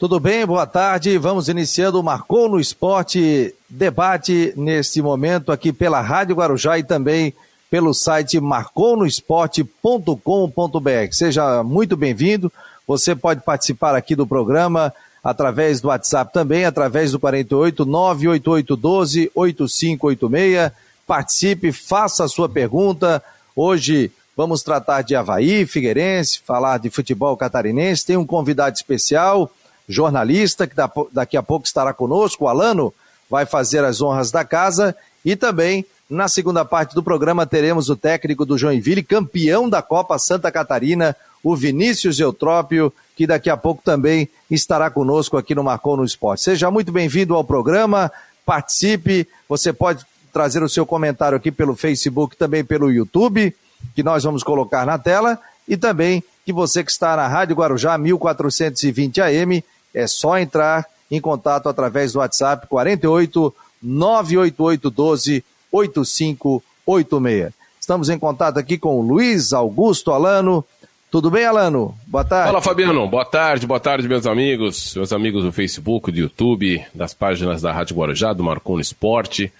Tudo bem? Boa tarde. Vamos iniciando o Marcou no Esporte debate neste momento aqui pela Rádio Guarujá e também pelo site marconosport.com.br. Seja muito bem-vindo. Você pode participar aqui do programa através do WhatsApp também, através do 48 988 12 8586. Participe, faça a sua pergunta. Hoje vamos tratar de Havaí, Figueirense, falar de futebol catarinense. Tem um convidado especial, jornalista, que daqui a pouco estará conosco, o Alano, vai fazer as honras da casa. E também, na segunda parte do programa, teremos o técnico do Joinville, campeão da Copa Santa Catarina, o Vinícius Eutrópio, que daqui a pouco também estará conosco aqui no Marcou no Esporte. Seja muito bem-vindo ao programa, participe, você pode trazer o seu comentário aqui pelo Facebook, também pelo YouTube, que nós vamos colocar na tela, e também que você que está na Rádio Guarujá 1420 AM, é só entrar em contato através do WhatsApp 48 988 12 8586. Estamos em contato aqui com o Luiz Augusto Alano, tudo bem, Alano? Boa tarde. Fala, Fabiano. Boa tarde, boa tarde, meus amigos, meus amigos do Facebook, do YouTube, das páginas da Rádio Guarujá, do Marcou no Esporte,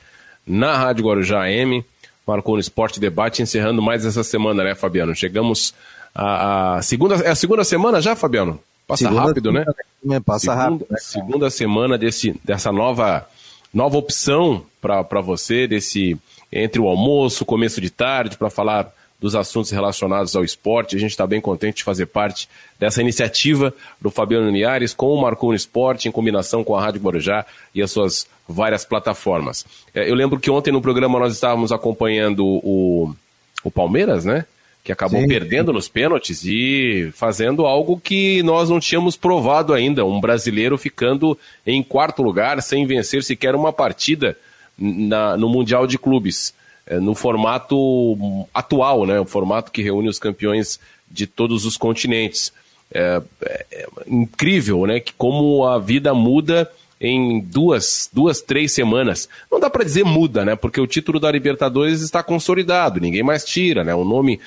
na Rádio Guarujá AM, Marcou no Esporte Debate, encerrando mais essa semana, né, Fabiano? Chegamos a, a segunda, é a segunda semana já, Fabiano? Passa segunda, rápido, né? né? Passa segunda, rápido. Né? Segunda semana desse, dessa nova, nova opção para você, desse entre o almoço, começo de tarde, para falar dos assuntos relacionados ao esporte. A gente está bem contente de fazer parte dessa iniciativa do Fabiano Niares com o Marcou no Esporte, em combinação com a Rádio Guarujá e as suas várias plataformas. É, eu lembro que ontem no programa nós estávamos acompanhando o, o Palmeiras, né? Que acabou Sim. perdendo nos pênaltis e fazendo algo que nós não tínhamos provado ainda. Um brasileiro ficando em quarto lugar, sem vencer sequer uma partida na, no Mundial de Clubes. É, no formato atual, né? O formato que reúne os campeões de todos os continentes. É, é, é incrível, né? Que como a vida muda em duas, duas, três semanas. Não dá para dizer muda, né? Porque o título da Libertadores está consolidado, ninguém mais tira, né? O nome,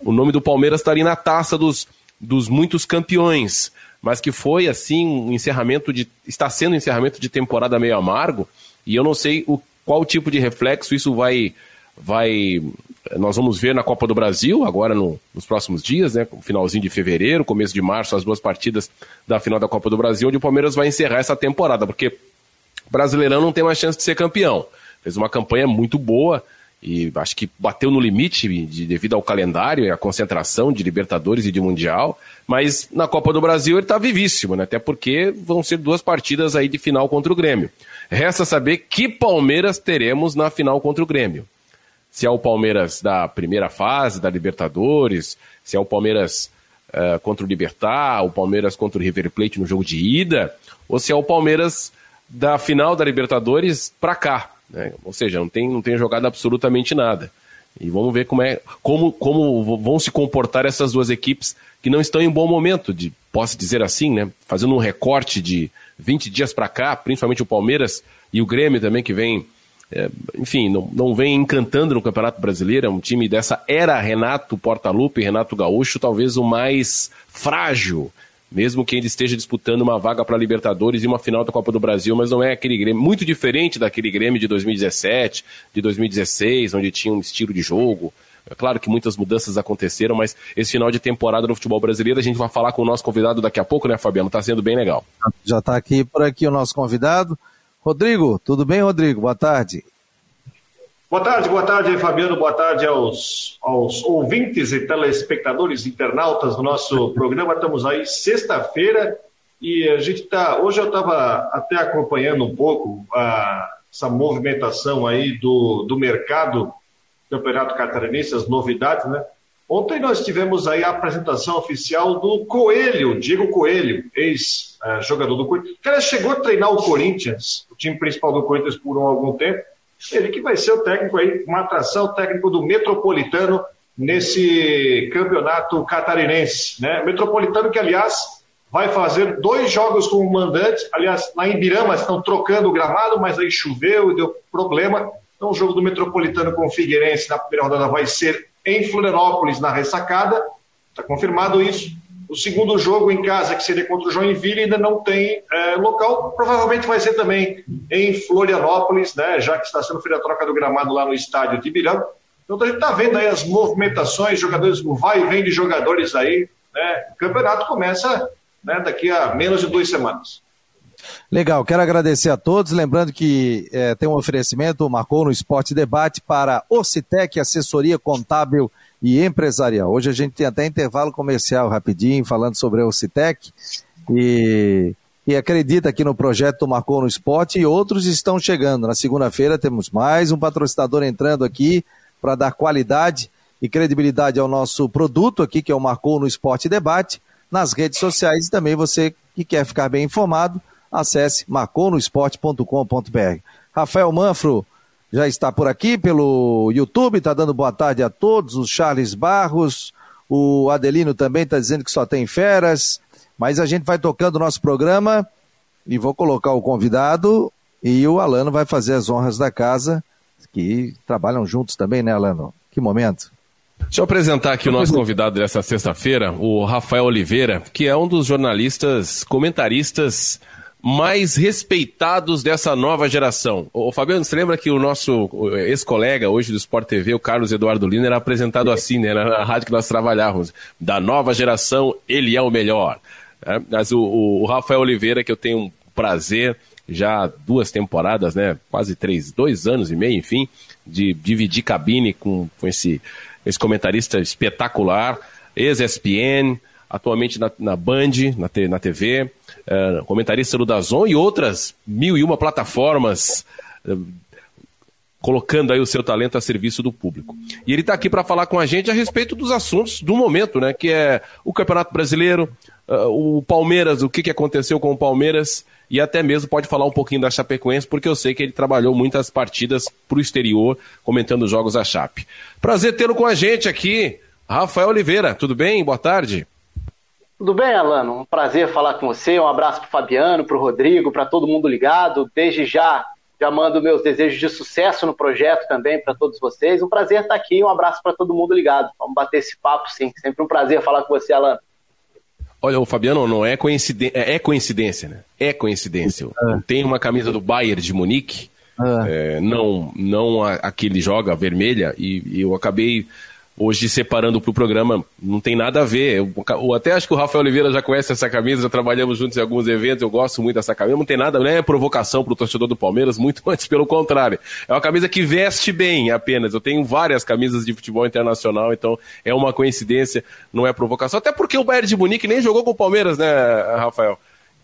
o nome do Palmeiras está ali na taça dos, dos muitos campeões, mas que foi assim um encerramento de, está sendo um encerramento de temporada meio amargo. E eu não sei o, qual tipo de reflexo isso vai vai. Nós vamos ver na Copa do Brasil, agora no, nos próximos dias, né? Finalzinho de fevereiro, começo de março, as duas partidas da final da Copa do Brasil, onde o Palmeiras vai encerrar essa temporada, porque Brasileirão não tem mais chance de ser campeão. Fez uma campanha muito boa e acho que bateu no limite de, devido ao calendário e à concentração de Libertadores e de Mundial, mas na Copa do Brasil ele está vivíssimo, né? até porque vão ser duas partidas aí de final contra o Grêmio. Resta saber que Palmeiras teremos na final contra o Grêmio se é o Palmeiras da primeira fase da Libertadores, se é o Palmeiras uh, contra o Libertar, o Palmeiras contra o River Plate no jogo de ida, ou se é o Palmeiras da final da Libertadores para cá. Né? Ou seja, não tem, não tem jogado absolutamente nada. E vamos ver como, é, como, como vão se comportar essas duas equipes que não estão em bom momento, de, posso dizer assim, né? fazendo um recorte de 20 dias para cá, principalmente o Palmeiras e o Grêmio também, que vem é, enfim, não, não vem encantando no Campeonato Brasileiro. É um time dessa era Renato Portaluppi, Renato Gaúcho, talvez o mais frágil, mesmo que ainda esteja disputando uma vaga para Libertadores e uma final da Copa do Brasil, mas não é aquele Grêmio, muito diferente daquele Grêmio de 2017, de 2016, onde tinha um estilo de jogo. É claro que muitas mudanças aconteceram, mas esse final de temporada no futebol brasileiro a gente vai falar com o nosso convidado daqui a pouco, né, Fabiano? Está sendo bem legal. Já está aqui por aqui o nosso convidado. Rodrigo, tudo bem, Rodrigo? Boa tarde. Boa tarde, boa tarde, Fabiano. Boa tarde aos, aos ouvintes e telespectadores, internautas do nosso programa. Estamos aí sexta-feira e a gente está. Hoje eu estava até acompanhando um pouco a, essa movimentação aí do, do mercado do Campeonato Catarinense, as novidades, né? Ontem nós tivemos aí a apresentação oficial do Coelho, Diego Coelho, ex-jogador do Corinthians. O cara chegou a treinar o Corinthians, o time principal do Corinthians por um, algum tempo. Ele que vai ser o técnico aí, uma atração técnico do Metropolitano nesse campeonato catarinense. Né? Metropolitano que, aliás, vai fazer dois jogos como mandante. Aliás, na Ibirama estão trocando o gramado, mas aí choveu e deu problema. Então o jogo do Metropolitano com o Figueirense na primeira rodada vai ser em Florianópolis, na ressacada. Está confirmado isso. O segundo jogo em casa, que seria contra o Joinville, ainda não tem é, local. Provavelmente vai ser também em Florianópolis, né, já que está sendo feita a troca do gramado lá no estádio de Ibirão. Então a gente está vendo aí as movimentações, jogadores, o vai e vem de jogadores aí. Né? O campeonato começa né, daqui a menos de duas semanas. Legal, quero agradecer a todos. Lembrando que é, tem um oferecimento, marcou no Esporte Debate para Ocitec, assessoria contábil empresarial. Hoje a gente tem até intervalo comercial rapidinho, falando sobre a Ocitec. E, e acredita aqui no projeto Marcou no Esporte e outros estão chegando. Na segunda-feira temos mais um patrocinador entrando aqui para dar qualidade e credibilidade ao nosso produto aqui, que é o Marcou no Esporte Debate, nas redes sociais e também você que quer ficar bem informado, acesse marconosport.com.br. Rafael Manfro já está por aqui pelo YouTube, está dando boa tarde a todos, o Charles Barros, o Adelino também está dizendo que só tem feras, mas a gente vai tocando o nosso programa e vou colocar o convidado e o Alano vai fazer as honras da casa, que trabalham juntos também, né, Alano? Que momento. Deixa eu apresentar aqui o nosso convidado dessa sexta-feira, o Rafael Oliveira, que é um dos jornalistas, comentaristas mais respeitados dessa nova geração. O Fabiano, você lembra que o nosso ex-colega hoje do Sport TV, o Carlos Eduardo Lina, era apresentado assim, né, na rádio que nós trabalhávamos. Da nova geração, ele é o melhor. É, mas o, o, Rafael Oliveira, que eu tenho um prazer, já duas temporadas, né, quase três, dois anos e meio, enfim, de dividir cabine com, com esse, esse comentarista espetacular, ex-ESPN, atualmente na, na Band, na, te, na TV, é, comentarista do Dazon e outras mil e uma plataformas, é, colocando aí o seu talento a serviço do público. E ele está aqui para falar com a gente a respeito dos assuntos do momento, né? Que é o Campeonato Brasileiro, uh, o Palmeiras, o que, que aconteceu com o Palmeiras e até mesmo pode falar um pouquinho da Chapecoense, porque eu sei que ele trabalhou muitas partidas para o exterior, comentando os jogos da Chape. Prazer tê-lo com a gente aqui, Rafael Oliveira. Tudo bem? Boa tarde. Tudo bem, Alano? Um prazer falar com você. Um abraço para o Fabiano, para o Rodrigo, para todo mundo ligado. Desde já, já mando meus desejos de sucesso no projeto também para todos vocês. Um prazer estar aqui. Um abraço para todo mundo ligado. Vamos bater esse papo, sim. Sempre um prazer falar com você, Alano. Olha, o Fabiano, não é coincidência, é, é coincidência, né? É coincidência. É. Tem uma camisa do Bayern de Munique, é. É, não, não a, a que ele joga, vermelha, e, e eu acabei hoje separando para o programa, não tem nada a ver. Eu, eu, até acho que o Rafael Oliveira já conhece essa camisa, já trabalhamos juntos em alguns eventos, eu gosto muito dessa camisa, não tem nada, não é provocação para o torcedor do Palmeiras, muito antes pelo contrário. É uma camisa que veste bem apenas. Eu tenho várias camisas de futebol internacional, então é uma coincidência, não é provocação. Até porque o Bayern de Munique nem jogou com o Palmeiras, né, Rafael?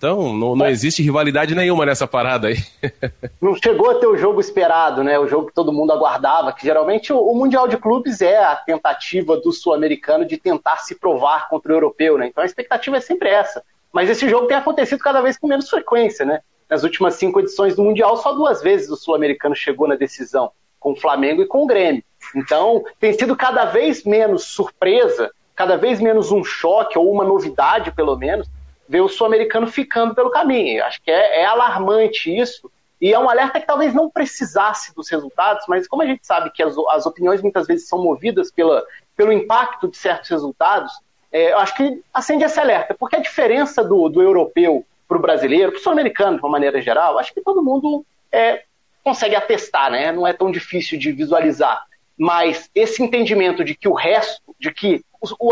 Então, não, não existe rivalidade nenhuma nessa parada aí. não chegou a ter o jogo esperado, né? O jogo que todo mundo aguardava, que geralmente o, o Mundial de Clubes é a tentativa do sul-americano de tentar se provar contra o europeu, né? Então a expectativa é sempre essa. Mas esse jogo tem acontecido cada vez com menos frequência, né? Nas últimas cinco edições do Mundial, só duas vezes o sul-americano chegou na decisão, com o Flamengo e com o Grêmio. Então, tem sido cada vez menos surpresa, cada vez menos um choque ou uma novidade, pelo menos, ver o sul-americano ficando pelo caminho. Acho que é, é, alarmante isso. E é um alerta que talvez não precisasse dos resultados, mas como a gente sabe que as, as opiniões muitas vezes são movidas pela, pelo impacto de certos resultados, é, eu acho que acende esse alerta, porque a diferença do, do europeu para o brasileiro, para o sul-americano de uma maneira geral, acho que todo mundo é, consegue atestar, né? não é tão difícil de visualizar. Mas esse entendimento de que o resto, de que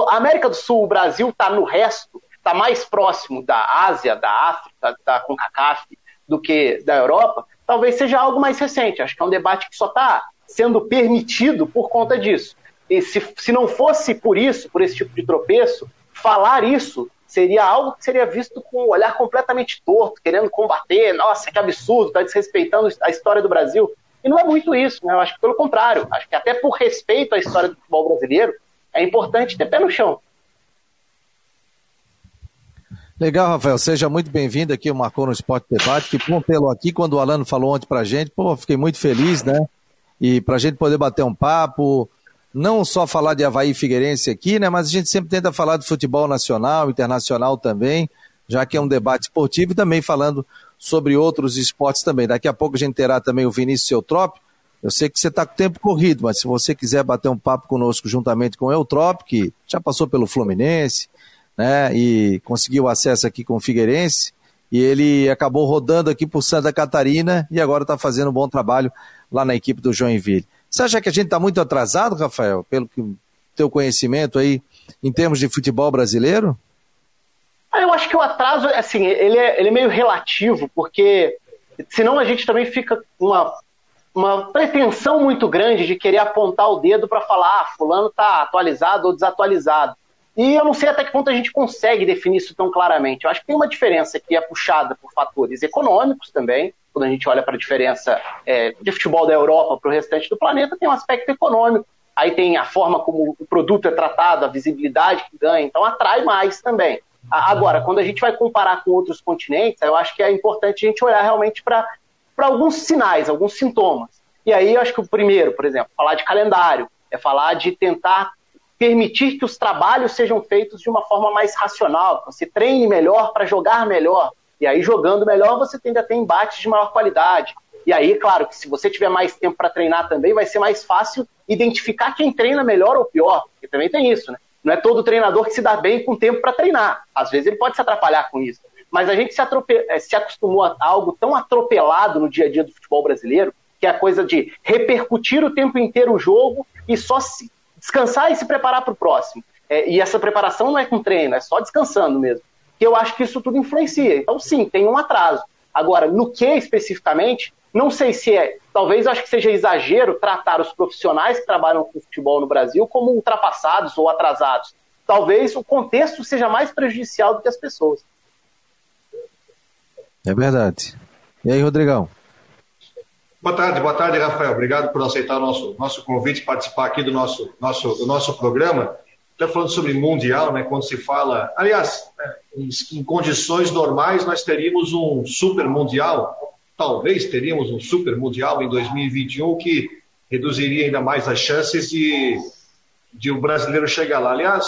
a América do Sul, o Brasil está no resto, está mais próximo da Ásia, da África, da CONCACAF, do que da Europa, talvez seja algo mais recente. Acho que é um debate que só está sendo permitido por conta disso. E se, se não fosse por isso, por esse tipo de tropeço, falar isso seria algo que seria visto com um olhar completamente torto, querendo combater, nossa, que absurdo, está desrespeitando a história do Brasil. E não é muito isso, né? Eu acho que pelo contrário, acho que até por respeito à história do futebol brasileiro, é importante ter pé no chão. Legal, Rafael. Seja muito bem-vindo aqui ao Marcou no Esporte Debate. Que bom tê-lo aqui. Quando o Alano falou ontem pra gente, pô, fiquei muito feliz, né? E pra gente poder bater um papo, não só falar de Havaí Figueirense aqui, né? Mas a gente sempre tenta falar de futebol nacional, internacional também, já que é um debate esportivo e também falando sobre outros esportes também. Daqui a pouco a gente terá também o Vinícius Eutrópio. Eu sei que você está com tempo corrido, mas se você quiser bater um papo conosco juntamente com o Eutrópio, que já passou pelo Fluminense, né? E conseguiu acesso aqui com o Figueirense. E ele acabou rodando aqui por Santa Catarina e agora está fazendo um bom trabalho lá na equipe do Joinville. Você acha que a gente está muito atrasado, Rafael, pelo que teu conhecimento aí em termos de futebol brasileiro? Ah, eu acho que o atraso, assim, ele é, ele é meio relativo, porque senão a gente também fica uma, uma pretensão muito grande de querer apontar o dedo para falar, ah, fulano está atualizado ou desatualizado. E eu não sei até que ponto a gente consegue definir isso tão claramente. Eu acho que tem uma diferença que é puxada por fatores econômicos também. Quando a gente olha para a diferença é, de futebol da Europa para o restante do planeta, tem um aspecto econômico. Aí tem a forma como o produto é tratado, a visibilidade que ganha, então atrai mais também. Agora, quando a gente vai comparar com outros continentes, eu acho que é importante a gente olhar realmente para alguns sinais, alguns sintomas. E aí eu acho que o primeiro, por exemplo, falar de calendário, é falar de tentar permitir que os trabalhos sejam feitos de uma forma mais racional, você treine melhor para jogar melhor. E aí, jogando melhor, você tende a ter embates de maior qualidade. E aí, claro, que se você tiver mais tempo para treinar também, vai ser mais fácil identificar quem treina melhor ou pior. Porque também tem isso, né? Não é todo treinador que se dá bem com tempo para treinar. Às vezes ele pode se atrapalhar com isso. Mas a gente se. Eh, se acostumou a algo tão atropelado no dia a dia do futebol brasileiro, que é a coisa de repercutir o tempo inteiro o jogo e só se descansar e se preparar para o próximo. É, e essa preparação não é com treino, é só descansando mesmo. Que eu acho que isso tudo influencia. Então, sim, tem um atraso. Agora, no que especificamente, não sei se é. Talvez acho que seja exagero tratar os profissionais que trabalham com futebol no Brasil como ultrapassados ou atrasados. Talvez o contexto seja mais prejudicial do que as pessoas. É verdade. E aí, Rodrigão? Boa tarde, boa tarde, Rafael. Obrigado por aceitar o nosso, nosso convite, participar aqui do nosso, nosso, do nosso programa. Está falando sobre Mundial, né? Quando se fala. Aliás, é, em, em, condições normais, nós teríamos um Super Mundial. Talvez teríamos um Super Mundial em 2021 que reduziria ainda mais as chances de, de o brasileiro chegar lá. Aliás,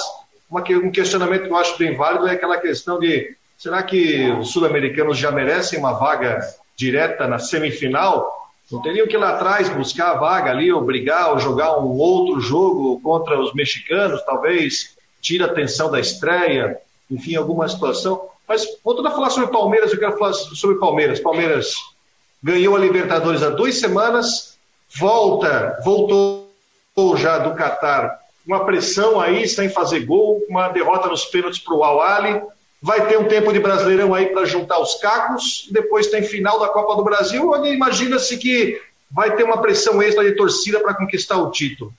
uma, um questionamento que eu acho bem válido é aquela questão de será que os sul-americanos já merecem uma vaga direta na semifinal? Não teriam que ir lá atrás buscar a vaga ali, obrigar ou jogar um outro jogo contra os mexicanos, talvez tire a atenção da estreia, enfim, alguma situação. Mas voltando a falar sobre Palmeiras, eu quero falar sobre Palmeiras. Palmeiras ganhou a Libertadores há duas semanas, volta, voltou já do Catar, uma pressão aí sem fazer gol, uma derrota nos pênaltis para o Al-Ali, vai ter um tempo de Brasileirão aí para juntar os cacos, depois tem final da Copa do Brasil, onde imagina-se que vai ter uma pressão extra de torcida para conquistar o título.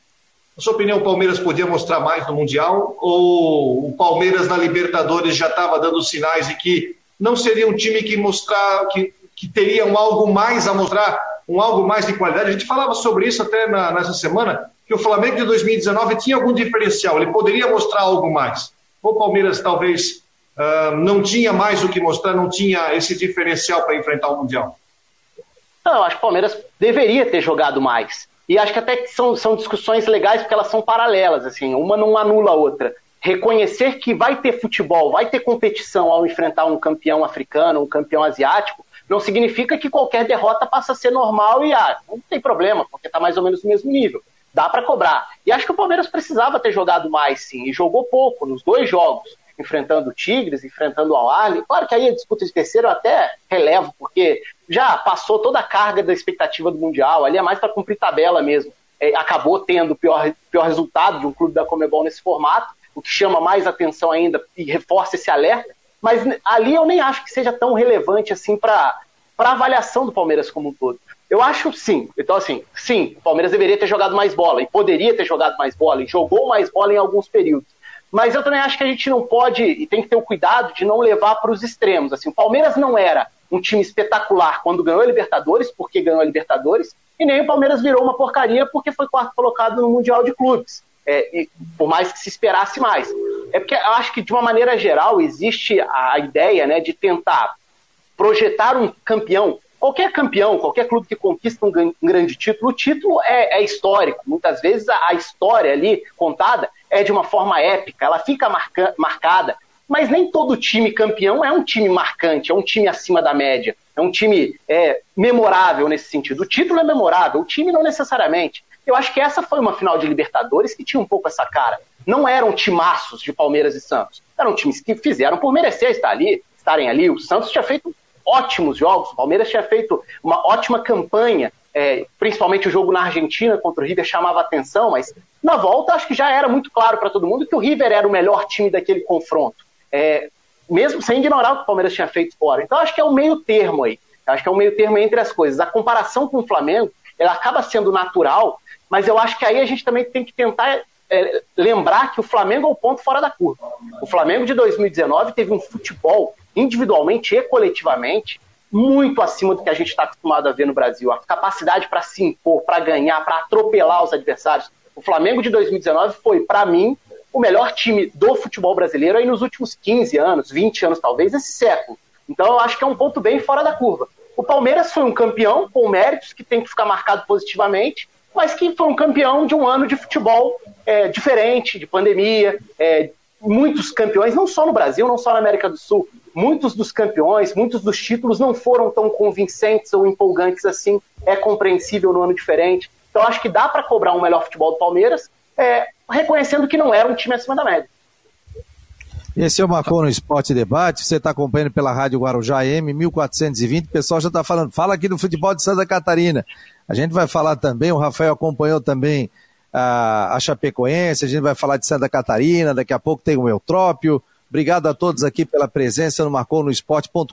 Na sua opinião, o Palmeiras podia mostrar mais no Mundial? Ou o Palmeiras na Libertadores já estava dando sinais de que não seria um time que mostrar, que, que teria um algo mais a mostrar, um algo mais de qualidade? A gente falava sobre isso até na, nessa semana, que o Flamengo de 2019 tinha algum diferencial, ele poderia mostrar algo mais. Ou o Palmeiras talvez uh, não tinha mais o que mostrar, não tinha esse diferencial para enfrentar o Mundial? Não, eu acho que o Palmeiras deveria ter jogado mais. E acho que até que são, são discussões legais porque elas são paralelas, assim, uma não anula a outra. Reconhecer que vai ter futebol, vai ter competição ao enfrentar um campeão africano, um campeão asiático, não significa que qualquer derrota passa a ser normal e ah, não tem problema, porque está mais ou menos no mesmo nível. Dá para cobrar. E acho que o Palmeiras precisava ter jogado mais, sim, e jogou pouco nos dois jogos enfrentando o Tigres, enfrentando o Al Claro que aí a disputa de terceiro eu até relevo, porque já passou toda a carga da expectativa do Mundial, ali é mais para cumprir tabela mesmo. É, acabou tendo o pior, pior resultado de um clube da Comebol nesse formato, o que chama mais atenção ainda e reforça esse alerta, mas ali eu nem acho que seja tão relevante assim para a avaliação do Palmeiras como um todo. Eu acho sim. Então, assim, sim, o Palmeiras deveria ter jogado mais bola e poderia ter jogado mais bola e jogou mais bola em alguns períodos. Mas eu também acho que a gente não pode e tem que ter o cuidado de não levar para os extremos. Assim, o Palmeiras não era um time espetacular quando ganhou a Libertadores, porque ganhou a Libertadores, e nem o Palmeiras virou uma porcaria porque foi quarto colocado no Mundial de Clubes. É, e, por mais que se esperasse mais. É porque eu acho que, de uma maneira geral, existe a ideia né, de tentar projetar um campeão. Qualquer campeão, qualquer clube que conquista um grande título, o título é, é histórico. Muitas vezes a, a história ali contada é de uma forma épica, ela fica marca, marcada. Mas nem todo time campeão é um time marcante, é um time acima da média, é um time é, memorável nesse sentido. O título é memorável, o time não necessariamente. Eu acho que essa foi uma final de Libertadores que tinha um pouco essa cara. Não eram timaços de Palmeiras e Santos. eram times que fizeram por merecer estar ali, estarem ali. O Santos tinha feito ótimos jogos, o Palmeiras tinha feito uma ótima campanha, é, principalmente o jogo na Argentina contra o River chamava atenção, mas na volta acho que já era muito claro para todo mundo que o River era o melhor time daquele confronto. É, mesmo sem ignorar o que o Palmeiras tinha feito fora. Então acho que é o meio termo aí. Acho que é o meio termo entre as coisas. A comparação com o Flamengo, ela acaba sendo natural, mas eu acho que aí a gente também tem que tentar é, lembrar que o Flamengo é o ponto fora da curva. O Flamengo de 2019 teve um futebol, individualmente e coletivamente, muito acima do que a gente está acostumado a ver no Brasil. A capacidade para se impor, para ganhar, para atropelar os adversários. O Flamengo de 2019 foi, para mim, o melhor time do futebol brasileiro aí nos últimos 15 anos, 20 anos talvez, esse século. Então eu acho que é um ponto bem fora da curva. O Palmeiras foi um campeão com méritos que tem que ficar marcado positivamente, mas que foi um campeão de um ano de futebol é, diferente, de pandemia. É, muitos campeões, não só no Brasil, não só na América do Sul, muitos dos campeões, muitos dos títulos não foram tão convincentes ou empolgantes assim. É compreensível no ano diferente. Então acho que dá para cobrar um melhor futebol do Palmeiras, é, reconhecendo que não era um time acima da média. Esse é o Marcou no Esporte Debate, você está acompanhando pela Rádio Guarujá M 1420, o pessoal já está falando, fala aqui do futebol de Santa Catarina. A gente vai falar também, o Rafael acompanhou também a, a Chapecoense, a gente vai falar de Santa Catarina, daqui a pouco tem o Eutrópio. Obrigado a todos aqui pela presença no Marcou no Esporte.com.br.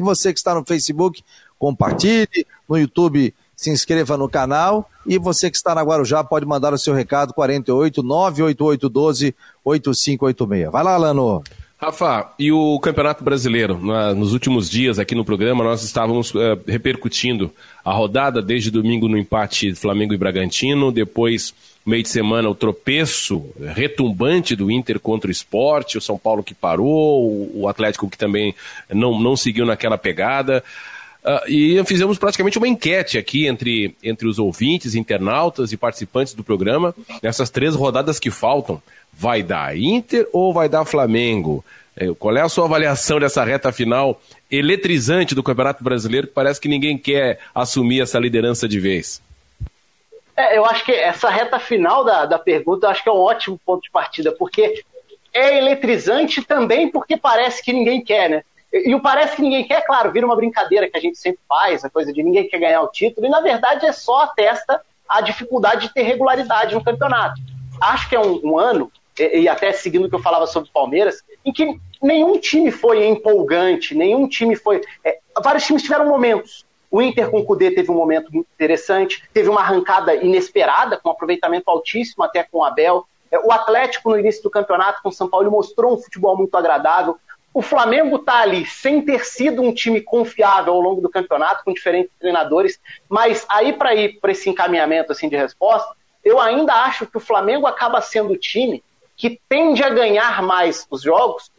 Você que está no Facebook, compartilhe, no YouTube se inscreva no canal e você que está na Guarujá pode mandar o seu recado 48 988 12 8586. Vai lá, Lano. Rafa, e o Campeonato Brasileiro? nos últimos dias aqui no programa, nós estávamos uh, repercutindo a rodada desde domingo no empate Flamengo e Bragantino, depois, meio de semana, o tropeço retumbante do Inter contra o esporte, o São Paulo que parou, o Atlético que também não, não seguiu naquela pegada. Uh, e fizemos praticamente uma enquete aqui entre, entre os ouvintes, internautas e participantes do programa, nessas três rodadas que faltam. Vai dar Inter ou vai dar Flamengo? É, qual é a sua avaliação dessa reta final eletrizante do Campeonato Brasileiro, que parece que ninguém quer assumir essa liderança de vez? É, eu acho que essa reta final da, da pergunta, eu acho que é um ótimo ponto de partida, porque é eletrizante também porque parece que ninguém quer, né? E o parece que ninguém quer, claro, vira uma brincadeira que a gente sempre faz, a coisa de ninguém quer ganhar o título, e na verdade é só atesta a dificuldade de ter regularidade no campeonato. Acho que é um, um ano, e, e, até seguindo o que eu falava sobre o Palmeiras, em que nenhum time foi empolgante, nenhum time foi. É, vários times tiveram momentos. O Inter com o Cudê teve um momento muito interessante, teve uma arrancada inesperada, com um aproveitamento altíssimo até com o Abel. É, o Atlético, no início do campeonato com o São Paulo, mostrou um futebol muito agradável. O Flamengo está ali sem ter sido um time confiável ao longo do campeonato, com diferentes treinadores, mas aí para ir para esse encaminhamento assim de resposta, eu ainda acho que o Flamengo acaba sendo o time que tende a ganhar mais os jogos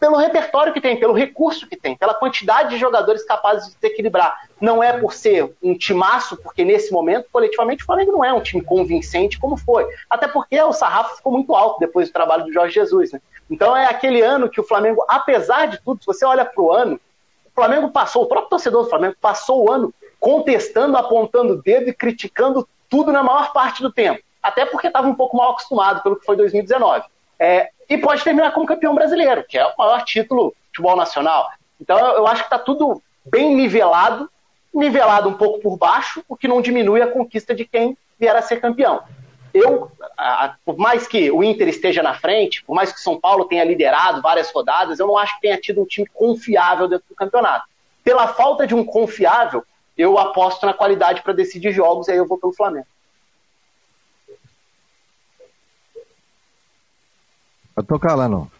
pelo repertório que tem, pelo recurso que tem, pela quantidade de jogadores capazes de se equilibrar. Não é por ser um timaço, porque nesse momento, coletivamente, o Flamengo não é um time convincente como foi. Até porque o sarrafo ficou muito alto depois do trabalho do Jorge Jesus. Né? Então é aquele ano que o Flamengo, apesar de tudo, se você olha para o ano, o Flamengo passou, o próprio torcedor do Flamengo passou o ano contestando, apontando o dedo e criticando tudo na maior parte do tempo. Até porque estava um pouco mal acostumado pelo que foi 2019. É, e pode terminar como campeão brasileiro, que é o maior título de futebol nacional. Então eu acho que está tudo bem nivelado, nivelado um pouco por baixo, o que não diminui a conquista de quem vier a ser campeão eu, por mais que o Inter esteja na frente, por mais que o São Paulo tenha liderado várias rodadas, eu não acho que tenha tido um time confiável dentro do campeonato. Pela falta de um confiável, eu aposto na qualidade para decidir jogos e aí eu vou pelo Flamengo. Eu tô calando.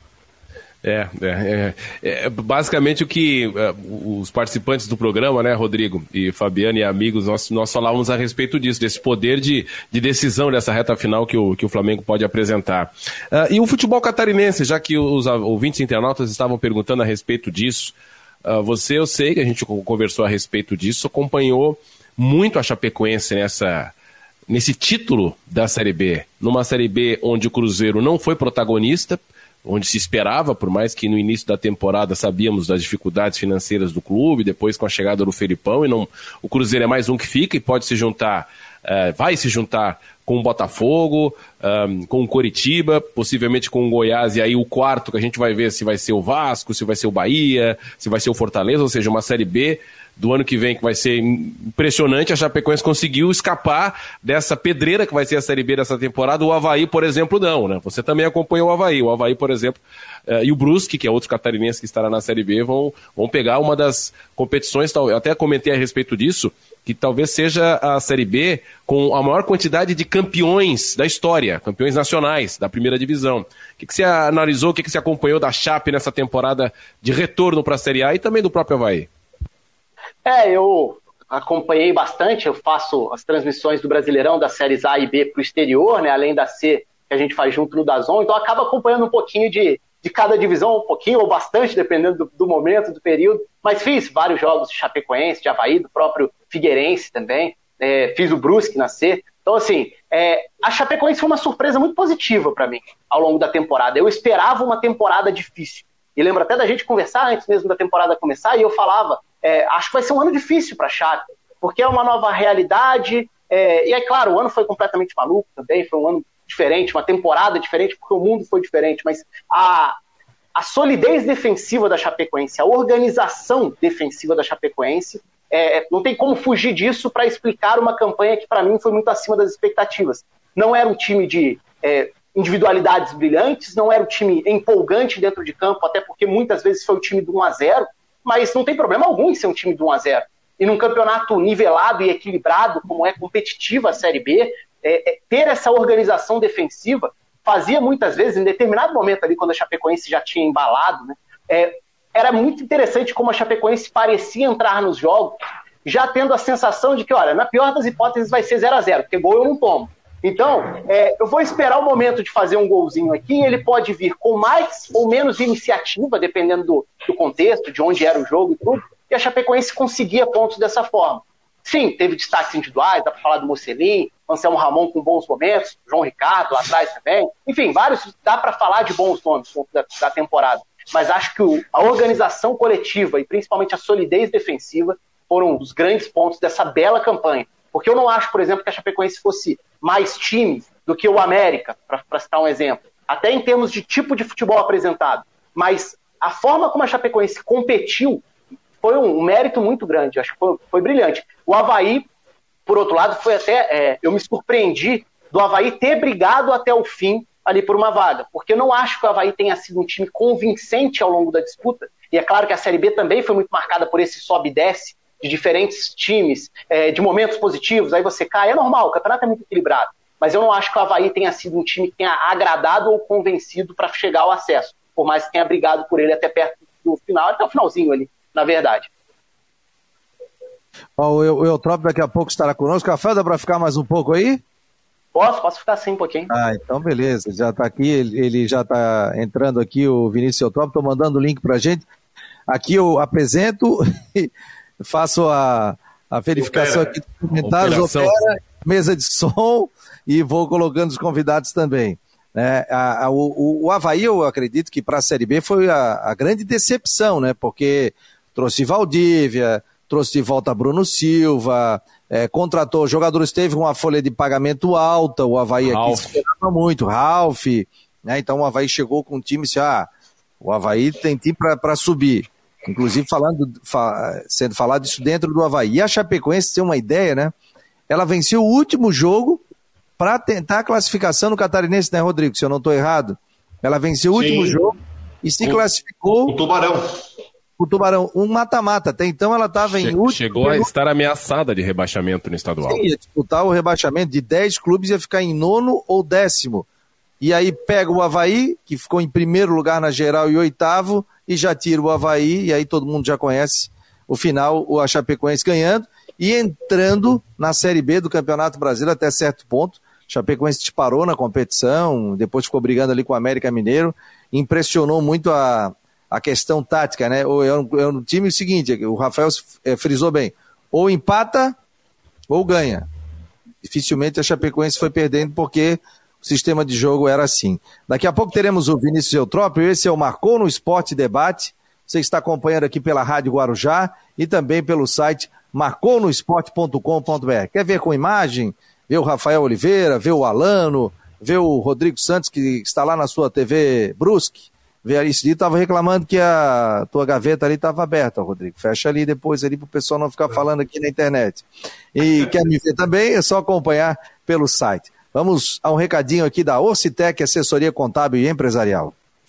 É, é, é, é, basicamente o que é, os participantes do programa, né, Rodrigo e Fabiano e amigos, nós, nós falávamos a respeito disso, desse poder de, de decisão dessa reta final que o, que o Flamengo pode apresentar. Uh, e o futebol catarinense, já que os ouvintes internautas estavam perguntando a respeito disso, uh, você, eu sei que a gente conversou a respeito disso, acompanhou muito a Chapecoense nessa, nesse título da Série B, numa Série B onde o Cruzeiro não foi protagonista, onde se esperava, por mais que no início da temporada sabíamos das dificuldades financeiras do clube, depois com a chegada do Felipão, e não, o Cruzeiro é mais um que fica e pode se juntar, uh, vai se juntar com o Botafogo, um, com o Coritiba, possivelmente com o Goiás, e aí o quarto que a gente vai ver se vai ser o Vasco, se vai ser o Bahia, se vai ser o Fortaleza, ou seja, uma Série B do ano que vem, que vai ser impressionante, a Chapecoense conseguiu escapar dessa pedreira que vai ser a Série B dessa temporada. O Havaí, por exemplo, não, né? Você também acompanha o Havaí. O Havaí, por exemplo, uh, e o Brusque, que é outro catarinense que estará na Série B, vão, vão pegar uma das competições, eu até comentei a respeito disso, que talvez seja a Série B com a maior quantidade de campeões da história, campeões nacionais da primeira divisão. O que, que você analisou, o que, que você acompanhou da Chape nessa temporada de retorno para a Série A e também do próprio Havaí? É, eu acompanhei bastante, eu faço as transmissões do Brasileirão das séries A e B para o exterior, né, além da C que a gente faz junto no Dazon, então acaba acompanhando um pouquinho de, de cada divisão, um pouquinho ou bastante, dependendo do, do momento, do período, mas fiz vários jogos de Chapecoense, de Havaí, do próprio Figueirense também, é, fiz o Brusque na C, então assim, é, a Chapecoense foi uma surpresa muito positiva para mim ao longo da temporada, eu esperava uma temporada difícil, e lembro até da gente conversar antes mesmo da temporada começar, e eu falava, é, acho que vai ser um ano difícil para a Chape, porque é uma nova realidade. É, e é claro, o ano foi completamente maluco também, foi um ano diferente, uma temporada diferente, porque o mundo foi diferente, mas a, a solidez defensiva da Chapecoense, a organização defensiva da Chapecoense, é, não tem como fugir disso para explicar uma campanha que para mim foi muito acima das expectativas. Não era um time de é, individualidades brilhantes, não era um time empolgante dentro de campo, até porque muitas vezes foi o time do 1 a 0 mas não tem problema algum em ser um time de 1 a 0 E num campeonato nivelado e equilibrado, como é competitiva a Série B, é, é, ter essa organização defensiva fazia muitas vezes, em determinado momento ali, quando a Chapecoense já tinha embalado, né, é, era muito interessante como a Chapecoense parecia entrar nos jogos, já tendo a sensação de que, olha, na pior das hipóteses vai ser 0 a 0 porque gol eu não tomo. Então, é, eu vou esperar o momento de fazer um golzinho aqui. Ele pode vir com mais ou menos iniciativa, dependendo do, do contexto, de onde era o jogo e tudo. E a Chapecoense conseguia pontos dessa forma. Sim, teve destaques individuais, dá para falar do Mocelin, Anselmo Ramon com bons momentos, João Ricardo lá atrás também. Enfim, vários, dá para falar de bons nomes da, da temporada. Mas acho que o, a organização coletiva e principalmente a solidez defensiva foram os grandes pontos dessa bela campanha. Porque eu não acho, por exemplo, que a Chapecoense fosse mais time do que o América, para citar um exemplo. Até em termos de tipo de futebol apresentado. Mas a forma como a Chapecoense competiu foi um, mérito muito grande. Acho que foi, foi brilhante. O Havaí, por outro lado, foi até. É, eu me surpreendi do Havaí ter brigado até o fim ali por uma vaga. Porque eu não acho que o Havaí tenha sido um time convincente ao longo da disputa. E é claro que a Série B também foi muito marcada por esse sobe e desce de diferentes times, é, de momentos positivos, aí você cai, é normal, o campeonato é muito equilibrado. Mas eu não acho que o Havaí tenha sido um time que tenha agradado ou convencido para chegar ao acesso, por mais que tenha brigado por ele até perto do final, até o finalzinho ali, na verdade. o Eutrópio daqui a pouco estará conosco. Café, dá para ficar mais um pouco aí? Posso, posso ficar sim um pouquinho. Ah, então beleza, já está aqui, ele, ele já está entrando aqui, o Vinícius Eutrópio, estou mandando o link para gente. Aqui eu apresento faço a, a verificação opera. aqui dos comentários, opera, mesa de som e vou colocando os convidados também. É, a, a, o, o Havaí, eu acredito que para a Série B foi a, a, grande decepção, né? Porque trouxe Valdívia, trouxe de volta Bruno Silva, é, contratou jogadores, teve uma folha de pagamento alta, o Havaí Ralf. aqui esperava muito, Ralf, né? Então o Havaí chegou com um time assim, ah, o Havaí tem time para subir. Inclusive falando, fa, sendo falado isso dentro do Havaí. E a Chapecoense tem uma ideia, né? Ela venceu o último jogo para tentar a classificação no Catarinense, né, Rodrigo? Se eu não estou errado. Ela venceu o último jogo e se o, classificou. O Tubarão. O Tubarão, um mata-mata. Até então ela estava em último. Chegou a estar ameaçada de rebaixamento no estadual. Sim, ia disputar o rebaixamento de 10 clubes, ia ficar em nono ou décimo. E aí pega o Havaí, que ficou em primeiro lugar na geral e oitavo, e já tira o Havaí, e aí todo mundo já conhece o final, o Chapecoense ganhando e entrando na Série B do Campeonato Brasileiro até certo ponto. Chapecoense disparou na competição, depois ficou brigando ali com o América Mineiro, impressionou muito a, a questão tática, né? É um, é um time seguinte, o Rafael é, frisou bem, ou empata ou ganha. Dificilmente a Chapecoense foi perdendo porque o sistema de jogo era assim. Daqui a pouco teremos o Vinícius Eutrópio, esse é o Marcou no Esporte Debate. Você está acompanhando aqui pela Rádio Guarujá e também pelo site marconosport.com.br. Quer ver com imagem? ver o Rafael Oliveira, ver o Alano, ver o Rodrigo Santos, que está lá na sua TV Brusque. Ver ali, esse dia estava reclamando que a tua gaveta ali estava aberta, Rodrigo. Fecha ali depois ali para o pessoal não ficar falando aqui na internet. E quer me ver também, é só acompanhar pelo site. Vamos a um recadinho aqui da Orcitec, assessoria contábil e empresarial.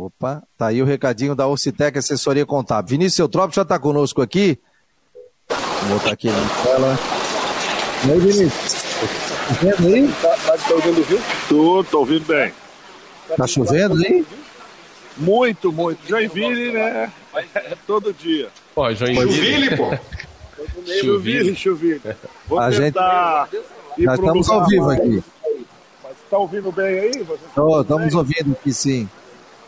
Opa, tá aí o recadinho da Ocitec Assessoria Contábil. Vinícius Eutrópio já está conosco aqui. Vou botar aqui na tela. E aí, Vinícius? Tá chovendo aí? Tá, tá, tá ouvindo, viu? Tô, tô ouvindo bem. Tá chovendo aí? Muito, muito. Joinville, né? É todo dia. Pô, Joinville, pô. Joinville, Joinville. Vou A tentar gente... Nós estamos ao vivo aqui. Mas tá ouvindo bem aí? Tá estamos ouvindo aqui, sim.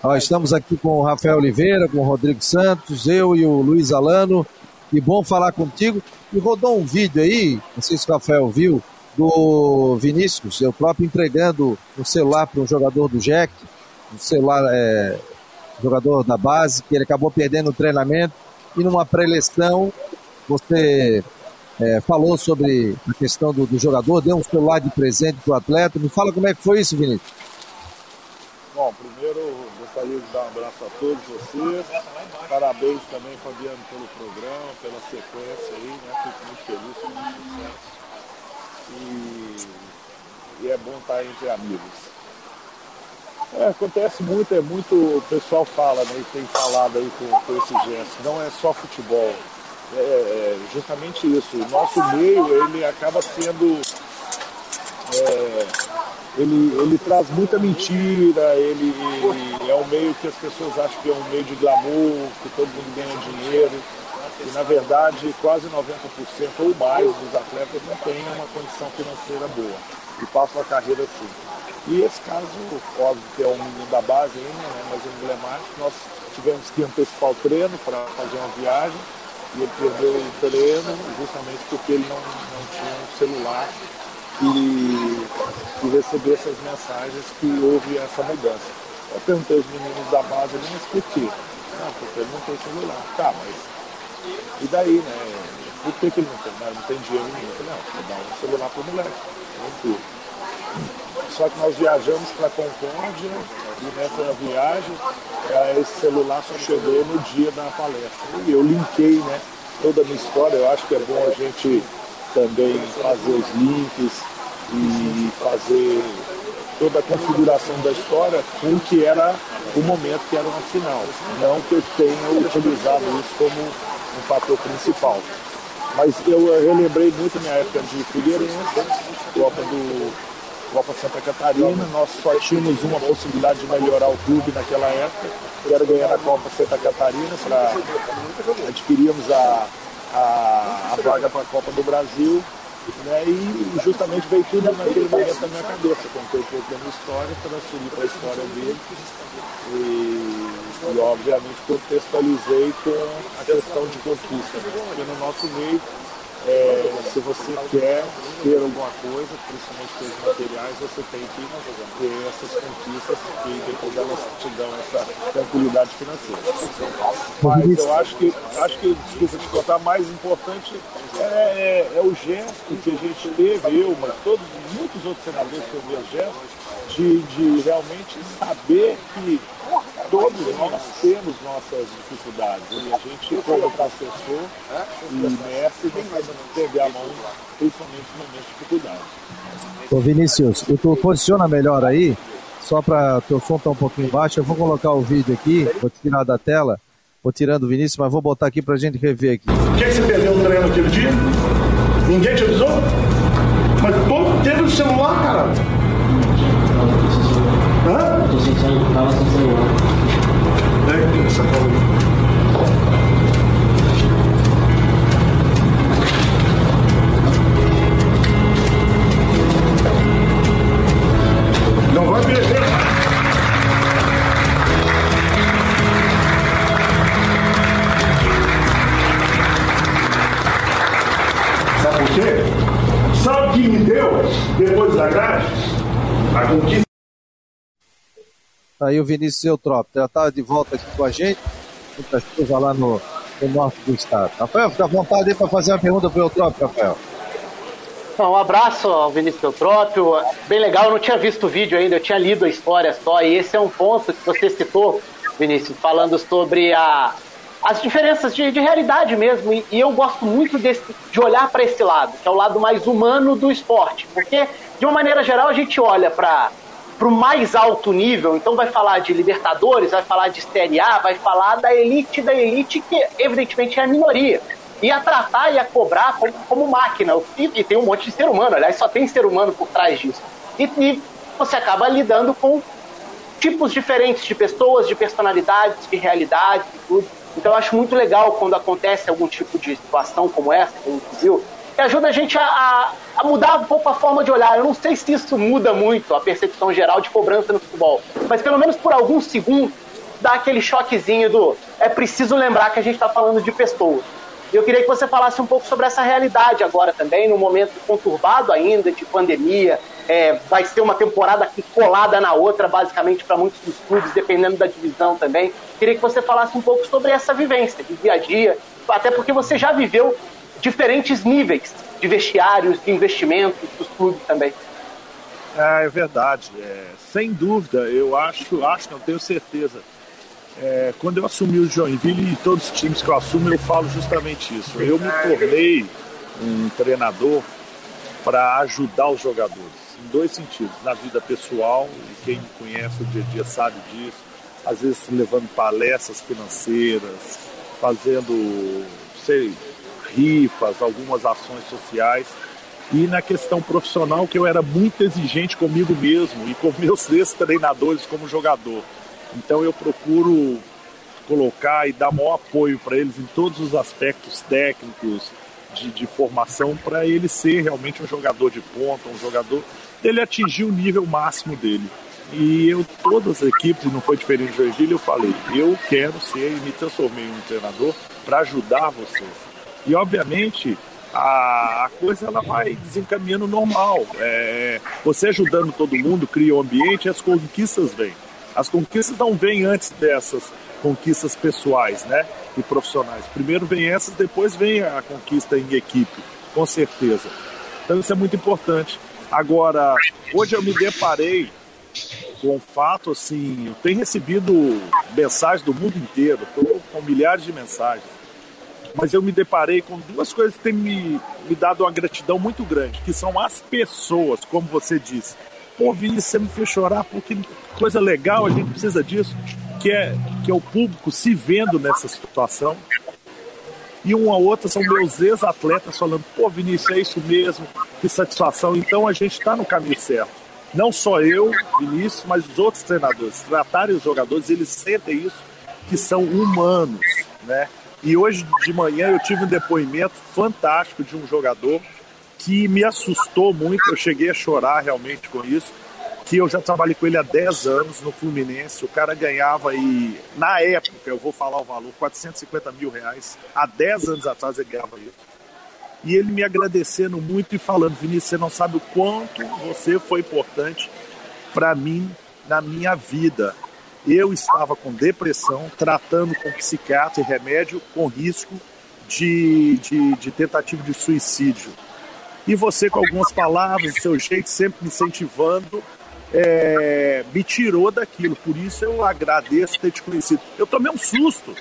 Ó, estamos aqui com o Rafael Oliveira, com o Rodrigo Santos, eu e o Luiz Alano. E bom falar contigo. E rodou um vídeo aí, não sei se o Rafael viu, do Vinícius, eu próprio entregando um celular para um jogador do Jack, um celular, é, jogador da base, que ele acabou perdendo o treinamento. E numa pré-eleição, você é, falou sobre a questão do, do, jogador, deu um celular de presente para o atleta. Me fala como é que foi isso, Vinícius. Bom, primeiro gostaria de dar um abraço a todos vocês. Parabéns também, Fabiano, pelo programa, pela sequência aí, né? Fico muito feliz com o sucesso. E, e é bom estar entre amigos. É, acontece muito, é muito, o pessoal fala, né, e tem falado aí com, com esse gesto, não é só futebol, é, é justamente isso. O nosso meio, ele acaba sendo é, ele, ele traz muita mentira, ele, ele, é um meio que as pessoas acham que é um meio de glamour, que todo mundo ganha dinheiro. E na verdade quase 90% ou mais dos atletas não têm uma condição financeira boa e passam a carreira assim. E esse caso, óbvio que é um menino da base ainda, né, mas emblemático, nós tivemos que antecipar o treino para fazer uma viagem e ele perdeu o treino justamente porque ele não, não tinha um celular e, e receber essas mensagens que houve essa mudança. Eu perguntei aos meninos da base ali, mas por quê? Porque ele não tem celular. Tá, mas e daí, né? Por que, que ele não tem? Não, não tem dinheiro nenhum. Eu falei, não, vou dar um celular pro moleque. Não Só que nós viajamos para Concórdia e nessa viagem esse celular só chegou no dia da palestra. E eu linkei né, toda a minha história, eu acho que é bom a gente também fazer os links e fazer toda a configuração da história com o que era o momento que era uma final. Não que eu tenha utilizado isso como um fator principal. Mas eu relembrei muito minha época de Figueirense, Copa do Copa Santa Catarina, nós só tínhamos uma possibilidade de melhorar o clube naquela época, que era ganhar a Copa Santa Catarina, para adquirirmos a, a, a vaga para a Copa do Brasil né? E justamente veio tudo naquele momento na minha cabeça. Contei um pouco da minha história, transferi para a história dele e, e, obviamente contextualizei com a questão de conquista. Porque no nosso meio é, se você quer ter alguma coisa, principalmente coisas materiais, você tem que ter essas conquistas e depois elas te dão essa tranquilidade financeira. Mas eu acho que, acho que desculpa te contar, mais importante é, é, é, o gesto que a gente teve, eu, mas todos, muitos outros senadores que eu vi gesto, de, de realmente saber que todos nós temos nossas dificuldades e a gente, como professor e mestre, tem que entender a mão, principalmente no momento de dificuldade. Ô Vinícius, tu posiciona melhor aí, só para teu som estar tá um pouquinho baixo, eu vou colocar o vídeo aqui, vou tirar da tela, vou tirando o Vinícius, mas vou botar aqui para a gente rever aqui. Por que, que você perdeu o treino aquele dia? Ninguém te avisou? essa cola. Sabe o que me deu depois da graça? A conquista. Aí o Vinícius Eutrópio, já estava de volta aqui com a gente, muita chuva lá no, no norte do estado. Rafael, fica à vontade aí para fazer uma pergunta para o Eutrópio, Rafael. Um abraço ao Vinícius Eutrópio, bem legal, eu não tinha visto o vídeo ainda, eu tinha lido a história só, e esse é um ponto que você citou, Vinícius, falando sobre a, as diferenças de, de realidade mesmo. E, e, eu gosto muito desse, de olhar para esse lado, que é o lado mais humano do esporte. Porque, de uma maneira geral, a gente olha para o mais alto nível, então vai falar de Libertadores, vai falar de Série A, vai falar da elite da elite, que evidentemente é a minoria. E a tratar e a cobrar como, como máquina. E, tem um monte de ser humano, aliás, só tem ser humano por trás disso. E, e você acaba lidando com tipos diferentes de pessoas, de personalidades, de realidades e tudo. Então eu acho muito legal quando acontece algum tipo de situação como essa, gente viu, ajuda a gente a, a, mudar um pouco a forma de olhar. Eu não sei se isso muda muito a percepção geral de cobrança no futebol, mas pelo menos por alguns segundos dá aquele choquezinho do é preciso lembrar que a gente está falando de pessoas. E eu queria que você falasse um pouco sobre essa realidade agora também, num momento conturbado ainda de pandemia. É, vai ser uma temporada colada na outra, basicamente, para muitos dos clubes, dependendo da divisão também. Queria que você falasse um pouco sobre essa vivência de dia a dia, até porque você já viveu diferentes níveis de vestiários, de investimentos dos clubes também. É, é verdade. É, sem dúvida, eu acho, acho, não tenho certeza é, quando eu assumi o Joinville e todos os times que eu assumo, eu falo justamente isso. Eu me tornei um treinador para ajudar os jogadores, em dois sentidos. Na vida pessoal, e quem me conhece o dia a dia sabe disso, às vezes levando palestras financeiras, fazendo, sei, rifas, algumas ações sociais. E na questão profissional, que eu era muito exigente comigo mesmo e com meus ex-treinadores como jogador. Então eu procuro colocar e dar maior apoio para eles em todos os aspectos técnicos de, de formação para ele ser realmente um jogador de ponta, um jogador ele atingir o nível máximo dele. E eu, todas as equipes, não foi diferente de Joinville, eu falei, eu quero ser e me transformei em um treinador para ajudar vocês. E obviamente a, coisa ela vai desencaminhando normal. É, você ajudando todo mundo, cria o um ambiente as conquistas vêm. As conquistas não vêm antes dessas conquistas pessoais, né? E profissionais. Primeiro vem essas, depois vem a conquista em equipe, com certeza. Então isso é muito importante. Agora, hoje eu me deparei com o fato assim, eu tenho recebido mensagens do mundo inteiro, estou com milhares de mensagens. Mas eu me deparei com duas coisas que têm me, me dado uma gratidão muito grande, que são as pessoas, como você disse. Pô, Vinícius, você me fez chorar porque coisa legal, a gente precisa disso, que é, que é o público se vendo nessa situação. E uma outra são meus ex-atletas falando, pô, Vinícius, é isso mesmo, que satisfação. Então a gente está no caminho certo. Não só eu, Vinícius, mas os outros treinadores. Tratarem os jogadores, eles sentem isso, que são humanos, né? E hoje de manhã eu tive um depoimento fantástico de um jogador que me assustou muito, eu cheguei a chorar realmente com isso, que eu já trabalhei com ele há 10 anos no Fluminense, o cara ganhava aí, na época, eu vou falar o valor, 450 mil reais, há 10 anos atrás ele ganhava isso. E ele me agradecendo muito e falando, Vinícius, você não sabe o quanto você foi importante para mim na minha vida. Eu estava com depressão, tratando com psiquiatra e remédio com risco de, de, de tentativa de suicídio e você, com algumas palavras, do seu jeito, sempre me incentivando, é, me tirou daquilo. Por isso eu agradeço ter te conhecido. Eu tomei um susto,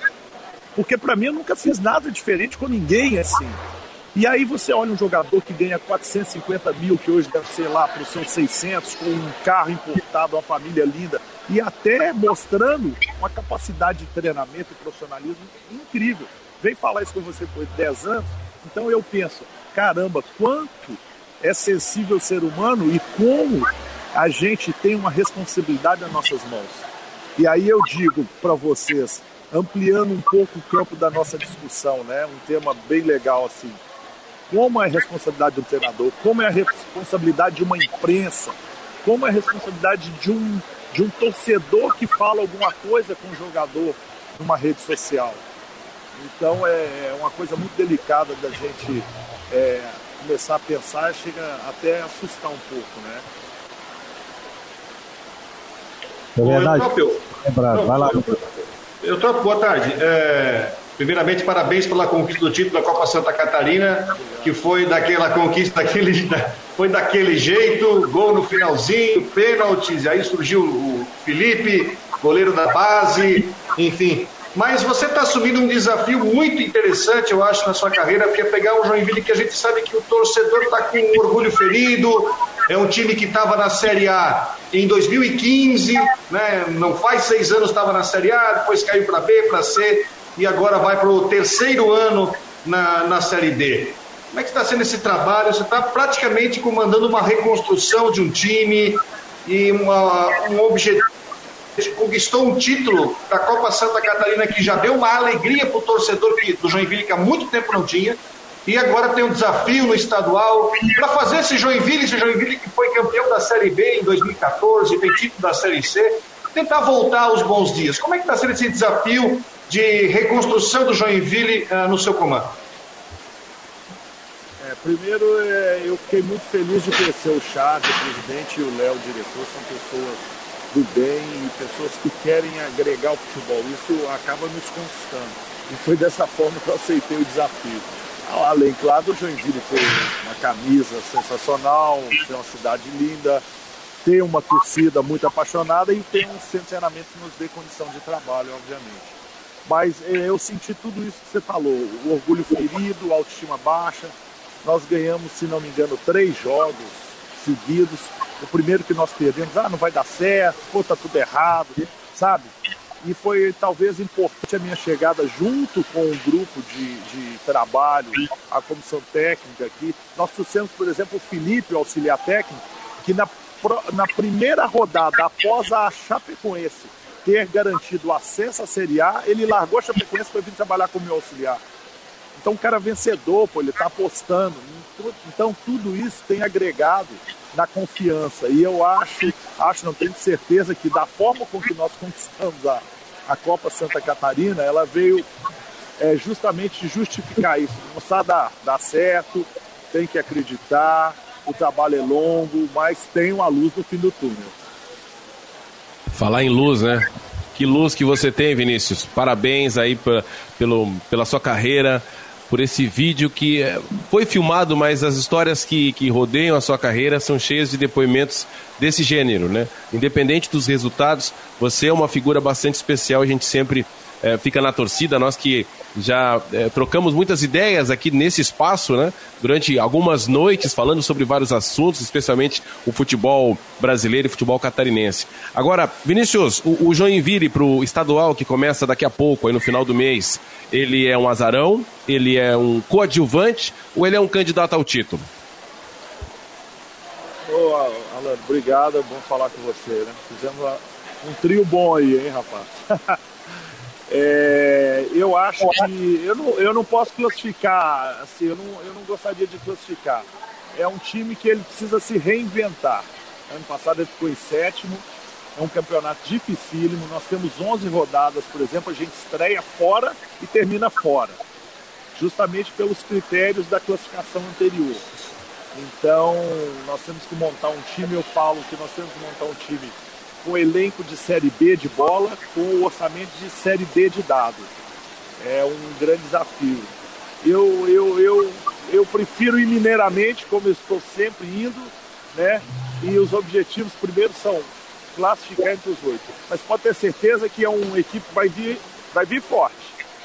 porque para mim eu nunca fiz nada diferente com ninguém assim. E aí você olha um jogador que ganha 450 mil, que hoje deve ser lá para os seus 600, com um carro importado, uma família linda, e até mostrando uma capacidade de treinamento e profissionalismo incrível. Vem falar isso com você por 10 anos, então eu penso, caramba, quanto é sensível o ser humano e como a gente tem uma responsabilidade nas nossas mãos. E aí eu digo para vocês, ampliando um pouco o campo da nossa discussão, né? Um tema bem legal assim. Como é a responsabilidade do treinador? Como é a responsabilidade de uma imprensa? Como é a responsabilidade de um de um torcedor que fala alguma coisa com o jogador numa rede social? Então é, é uma coisa muito delicada da gente é, começar a pensar, chega até a assustar um pouco, né? É verdade. Lembrado, vai lá. Eu tô, boa tarde. É, primeiramente, parabéns pela conquista do título da Copa Santa Catarina, que foi daquela conquista daquele, foi daquele jeito, gol no finalzinho, pênaltis, aí surgiu o Felipe, goleiro da base, enfim. Mas você está assumindo um desafio muito interessante, eu acho, na sua carreira, que é pegar o Joinville, que a gente sabe que o torcedor está com um orgulho ferido, é um time que estava na Série A em 2015, né? não faz seis anos estava na Série A, depois caiu para B, para C, e agora vai para o terceiro ano na, na Série D. Como é que está sendo esse trabalho? Você está praticamente comandando uma reconstrução de um time e uma, um objetivo conquistou um título da Copa Santa Catarina que já deu uma alegria para o torcedor do Joinville que há muito tempo não tinha. E agora tem um desafio no estadual para fazer esse Joinville, esse Joinville que foi campeão da Série B em 2014, tem título da Série C, tentar voltar aos bons dias. Como é que está sendo esse desafio de reconstrução do Joinville uh, no seu comando? É, primeiro, é, eu fiquei muito feliz de conhecer o Chave, o presidente, e o Léo, o diretor, são pessoas do bem e pessoas que querem agregar o futebol. Isso acaba nos conquistando. E foi dessa forma que eu aceitei o desafio. Além, claro, do Joinville ter uma camisa sensacional, ter uma cidade linda, ter uma torcida muito apaixonada e ter um treinamento que nos dê condição de trabalho, obviamente. Mas é, eu senti tudo isso que você falou, o orgulho ferido, a autoestima baixa. Nós ganhamos, se não me engano, três jogos seguidos o primeiro que nós perdemos, ah, não vai dar certo, pô, tá tudo errado, sabe? E foi talvez importante a minha chegada junto com um grupo de, de trabalho, a comissão técnica aqui. Nós trouxemos, por exemplo, o Felipe, o auxiliar técnico, que na, na primeira rodada, após a Chapecoense ter garantido acesso à Série A, ele largou a Chapecoense para vir trabalhar como meu auxiliar. Então, o cara vencedor, pô, ele está apostando. Então, tudo isso tem agregado na confiança. E eu acho, acho, não tenho certeza, que da forma com que nós conquistamos a, a Copa Santa Catarina, ela veio é, justamente justificar isso. Mostrar dar, dar certo, tem que acreditar, o trabalho é longo, mas tem uma luz no fim do túnel. Falar em luz, né? Que luz que você tem, Vinícius. Parabéns aí pra, pelo, pela sua carreira por esse vídeo que eh, foi filmado, mas as histórias que, que rodeiam a sua carreira são cheias de depoimentos desse gênero, né? Independente dos resultados, você é uma figura bastante especial, a gente sempre é, fica na torcida, nós que já é, trocamos muitas ideias aqui nesse espaço, né? Durante algumas noites falando sobre vários assuntos, especialmente o futebol brasileiro e futebol catarinense. Agora, Vinícius, o, o Joinville para o estadual que começa daqui a pouco, aí no final do mês, ele é um azarão, ele é um coadjuvante ou ele é um candidato ao título? Ô, Alan, obrigado, é bom falar com você, né? Fizemos um trio bom aí, hein, rapaz? É, eu acho que eu não, eu não posso classificar, assim, eu não, eu não gostaria de classificar. É um time que ele precisa se reinventar. Ano passado ele ficou em sétimo, é um campeonato dificílimo. Nós temos 11 rodadas, por exemplo, a gente estreia fora e termina fora, justamente pelos critérios da classificação anterior. Então, nós temos que montar um time. Eu falo que nós temos que montar um time com elenco de Série B de bola, com orçamento de Série D de dados. É um grande desafio. Eu, eu, eu, eu prefiro ir mineiramente, como eu estou sempre indo, né? E os objetivos primeiro são classificar entre os oito. Mas pode ter certeza que é uma equipe que vai vir, vai vir forte.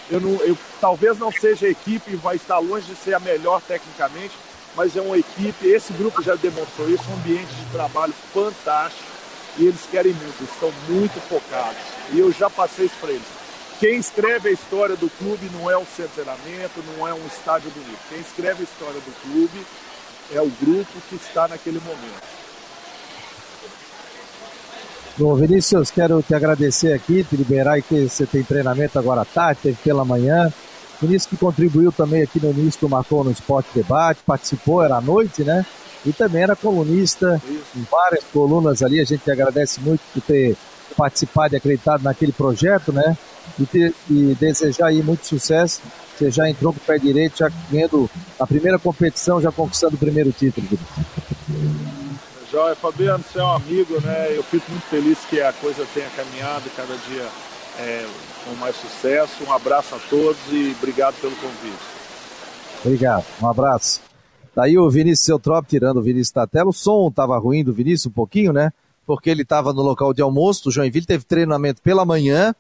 Eu não, eu, talvez não seja a equipe, vai estar longe de ser a melhor tecnicamente, mas é uma equipe, esse grupo já demonstrou isso, um ambiente de trabalho fantástico e eles querem muito, estão muito focados. E eu já passei isso para eles. Quem escreve a história do clube não é um centeramento, não é um estádio bonito. Quem escreve a história do clube é o grupo que está naquele momento. Bom, Vinícius, quero te agradecer aqui, te liberar que você tem treinamento agora à tarde, teve pela manhã. Vinícius que contribuiu também aqui no início do Marcou no Esporte Debate, participou, era à noite, né? E também era colunista em várias colunas ali. A gente agradece muito por ter participado e acreditado naquele projeto, né? e, ter, e desejar aí muito sucesso. Você já entrou com o pé direito, já ganhando a primeira competição, já conquistando o primeiro título. Joia, Fabiano, você é um amigo, né? Eu fico muito feliz que a coisa tenha caminhado cada dia é, com mais sucesso. Um abraço a todos e obrigado pelo convite. Obrigado, um abraço. Daí o Vinícius Eutrop tirando o Vinícius da tela. O som estava ruim do Vinícius um pouquinho, né? Porque ele estava no local de almoço. O Joinville teve treinamento pela manhã